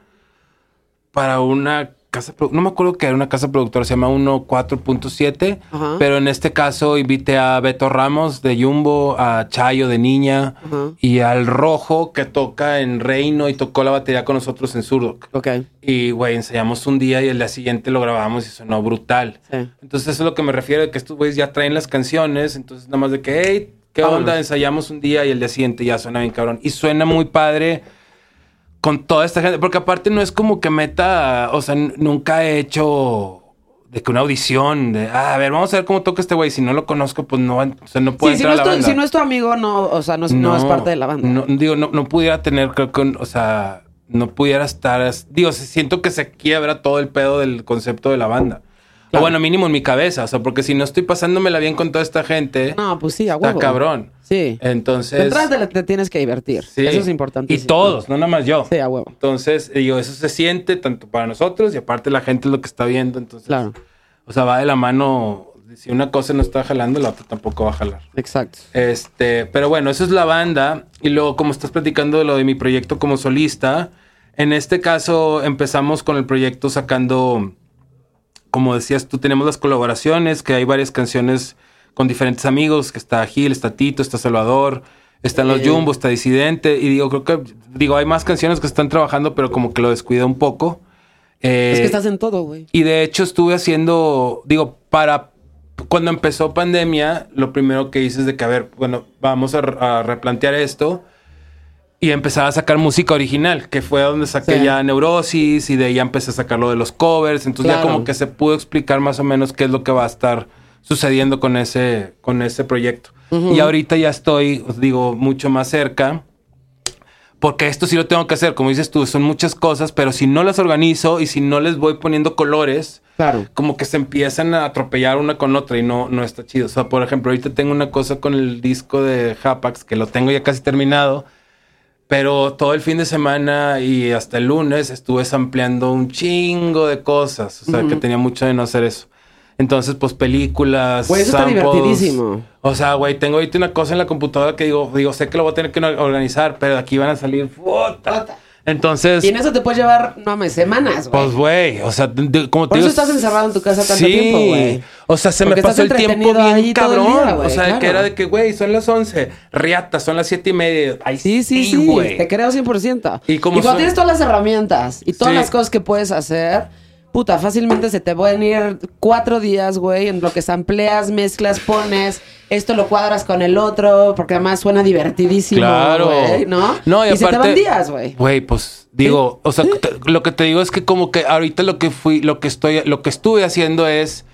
para una casa, no me acuerdo que era una casa productora, se llama 14.7, Ajá. pero en este caso invité a Beto Ramos de Jumbo, a Chayo de Niña y al Rojo que toca en Reino y tocó la batería con nosotros en Surdoc. Ok. Y, güey, ensayamos un día y el día siguiente lo grabamos y sonó brutal. Sí. Entonces, eso es lo que me refiero, de que estos güeyes ya traen las canciones, entonces nada más de que, hey, ¿qué Vámonos. onda? Ensayamos un día y el día siguiente ya suena bien cabrón. Y suena muy padre con toda esta gente, porque aparte no es como que meta, o sea, nunca he hecho de que una audición, de, ah, a ver, vamos a ver cómo toca este güey, si no lo conozco, pues no, o sea, no puede Sí, si no, a es la tu, banda. si no es tu amigo, no, o sea, no es, no es parte de la banda. No, digo, no, no pudiera tener, creo que, o sea, no pudiera estar, digo, se- siento que se quiebra todo el pedo del concepto de la banda. Claro. O bueno, mínimo en mi cabeza, o sea, porque si no estoy pasándomela bien con toda esta gente, No, pues sí, a está huevo. cabrón. Sí. Entonces, Detrás te, te tienes que divertir. sí. Eso es importante. Y todos, no nada más yo. Sí, a huevo. Entonces, digo, eso se siente tanto para nosotros y aparte la gente es lo que está viendo, entonces, Claro, o sea, va de la mano, si una cosa no está jalando, la otra tampoco va a jalar. exacto. Este, pero bueno, eso es la banda. Y luego, como estás platicando de lo de mi proyecto como solista, en este caso empezamos con el proyecto sacando, como decías tú, tenemos las colaboraciones, que hay varias canciones con diferentes amigos, que está Gil, está Tito, está Salvador, están los Eh. Jumbo, está Disidente. Y digo, creo que, digo, hay más canciones que están trabajando, pero como que lo descuida un poco. Eh, es que estás en todo, güey. y de hecho estuve haciendo, digo, para cuando empezó pandemia, lo primero que hice es de que, a ver, bueno, vamos a, a replantear esto y empezar a sacar música original, que fue donde saqué Sí. ya Neurosis y de ahí empecé a sacar lo de los covers. Entonces ya como que se pudo explicar más o menos qué es lo que va a estar sucediendo con ese, con ese proyecto. Y ahorita ya estoy, os digo, mucho más cerca. Porque esto sí lo tengo que hacer, como dices tú, son muchas cosas, pero si no las organizo y si no les voy poniendo colores, Claro. como que se empiezan a atropellar una con otra y no, no está chido. O sea, por ejemplo, ahorita tengo una cosa con el disco de Hapax, que lo tengo ya casi terminado, pero todo el fin de semana y hasta el lunes estuve sampleando un chingo de cosas. O sea, que tenía mucho de no hacer eso. Entonces, pues películas, Güey, eso está samples. divertidísimo. O sea, güey, tengo ahorita una cosa en la computadora que digo, digo, sé que lo voy a tener que organizar, pero de aquí van a salir puta. Entonces, Y en eso te puedes llevar, no mames, semanas, güey. pues, güey, o sea, de- como te Por eso estás encerrado en tu casa tanto sí. tiempo, güey. O sea, se Porque me pasó el tiempo bien cabrón. día, o sea, claro. que era de que, güey, son las 11. Riata, son las siete y media. Ay, Sí, sí, sí, güey. te creo 100%. Y como cuando son- tienes todas las herramientas y todas Sí. las cosas que puedes hacer, puta, fácilmente se te pueden ir cuatro días, güey, en lo que sampleas, mezclas, pones, esto lo cuadras con el otro, porque además suena divertidísimo, Claro. güey, ¿no? No, y, se te aparte- van días, güey. Güey, pues digo, o sea, te- lo que te digo es que como que ahorita lo que fui, lo que estoy, lo que estuve haciendo es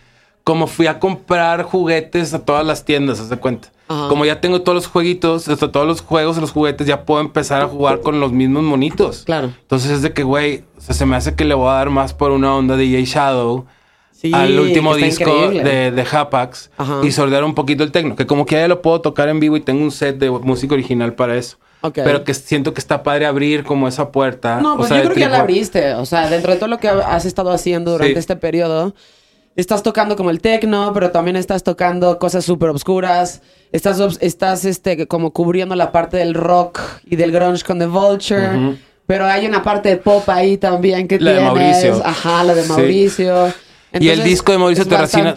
como fui a comprar juguetes a todas las tiendas, haz de cuenta. Ajá. Como ya tengo todos los jueguitos, hasta todos los juegos, los juguetes, ya puedo empezar a jugar con los mismos monitos. Claro. Entonces es de que, güey, o sea, se me hace que le voy a dar más por una onda de DJ Shadow Sí, al último disco de, de Hapax Ajá. y sordear un poquito el tecno. Que como que ya lo puedo tocar en vivo y tengo un set de música original para eso. Pero que siento que está padre abrir como esa puerta. No, o pues sea, yo creo que ya la abriste. O sea, dentro de todo lo que has estado haciendo durante Sí. este periodo, estás tocando como el techno, pero también estás tocando cosas súper obscuras. Estás, estás este, como cubriendo la parte del rock y del grunge con The Vulture. Pero hay una parte de pop ahí también que La de tienes. Mauricio. Ajá, la de Sí. Mauricio. Y el disco de Mauricio Terracina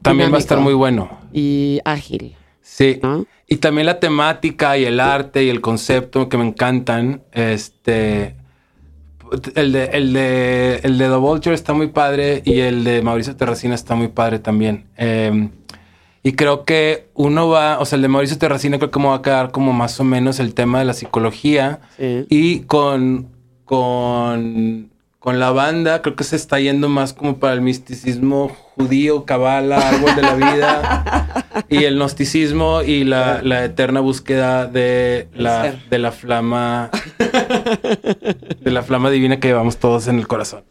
también va a estar muy bueno. Y ágil. Sí. ¿No? Y también la temática y el arte y el concepto que me encantan. Este. El de, el de, el de The Vulture está muy padre y el de Mauricio Terracina está muy padre también. Eh, y creo que uno va, o sea, el de Mauricio Terracina creo que me va a quedar como más o menos el tema de la psicología. Sí. Y con, con, con la banda creo que se está yendo más como para el misticismo judío, cabala, árbol de la vida. y el gnosticismo y la, la eterna búsqueda de la, de la flama. De la flama divina que llevamos todos en el corazón.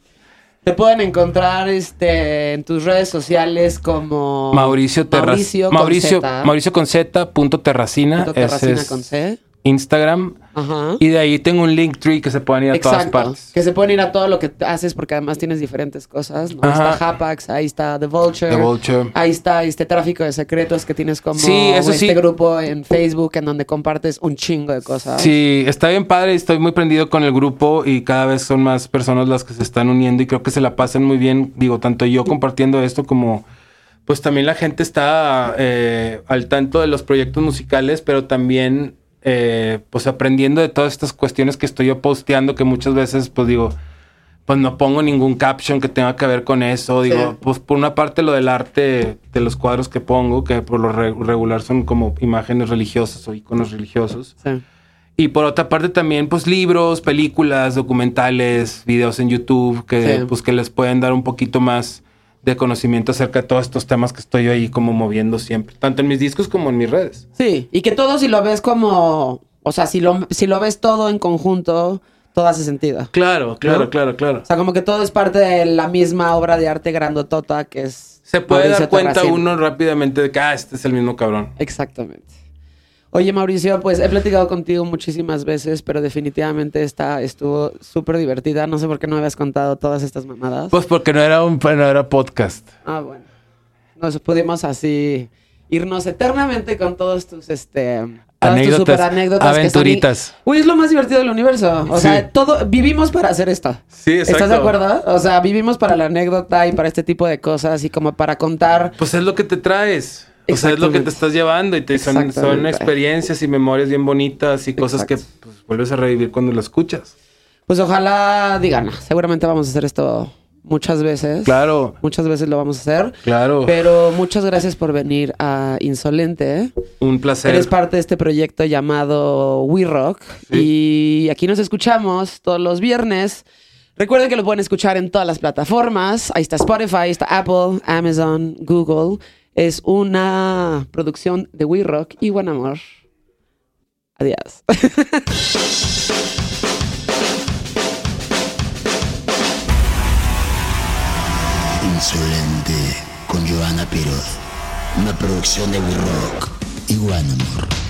Te pueden encontrar este, en tus redes sociales como Mauricio Terracina. Mauricio, Mauricio, con Z, Mauricio con Z, punto Terracina. punto Ese Terracina es con C. Instagram. Ajá. Y de ahí tengo un link tree que se pueden ir a todas partes. Que se pueden ir a todo lo que haces porque además tienes diferentes cosas. ¿no? Ahí está Hapax, ahí está The Vulture. The Vulture. Ahí está este tráfico de secretos que tienes como Sí, eso este sí. grupo en Facebook en donde compartes un chingo de cosas. Sí, está bien padre, estoy muy prendido con el grupo y cada vez son más personas las que se están uniendo y creo que se la pasan muy bien, digo, tanto yo compartiendo esto como pues también la gente está eh, al tanto de los proyectos musicales, pero también eh, pues aprendiendo de todas estas cuestiones que estoy yo posteando que muchas veces pues digo, pues no pongo ningún caption que tenga que ver con eso. Digo, Sí. pues por una parte lo del arte de los cuadros que pongo, que por lo re- regular son como imágenes religiosas o iconos religiosos. Sí. Y por otra parte también, pues libros, películas, documentales, videos en YouTube que, Sí. pues, que les pueden dar un poquito más de conocimiento acerca de todos estos temas que estoy ahí como moviendo siempre, tanto en mis discos como en mis redes. Sí, y que todo si lo ves como, o sea, si lo, si lo ves todo en conjunto, todo hace sentido. Claro, claro, ¿No? claro, claro. O sea, como que todo es parte de la misma obra de arte grandotota que es... Se puede Mauricio dar cuenta uno rápidamente de que, ah, este es el mismo cabrón. Exactamente. Oye, Mauricio, pues he platicado contigo muchísimas veces, pero definitivamente esta estuvo súper divertida. No sé por qué no me habías contado todas estas mamadas. Pues porque no era un no era podcast. Ah, bueno. Nos pudimos así irnos eternamente con todos tus, este... Todas tus Anécdotas, super anécdotas. que son- aventuritas. Uy, es lo más divertido del universo. O Sí. sea, todo... Vivimos para hacer esto. Sí, ¿Estás de acuerdo? O sea, vivimos para la anécdota y para este tipo de cosas y como para contar... Pues es lo que te traes. O sea, es lo que te estás llevando y te son, experiencias y memorias bien bonitas y cosas que pues, vuelves a revivir cuando lo escuchas. Pues ojalá digan, seguramente vamos a hacer esto muchas veces. Claro, Muchas veces lo vamos a hacer. claro. Pero muchas gracias por venir a Insolente. Un placer. Eres parte de este proyecto llamado We Rock. Y aquí nos escuchamos todos los viernes. Recuerden que lo pueden escuchar en todas las plataformas. Ahí está Spotify, ahí está Apple, Amazon, Google. Es una producción de We Rock y Buen Amor. Adiós. Insolente con Joana Piroz. Una producción de We Rock y One Amor.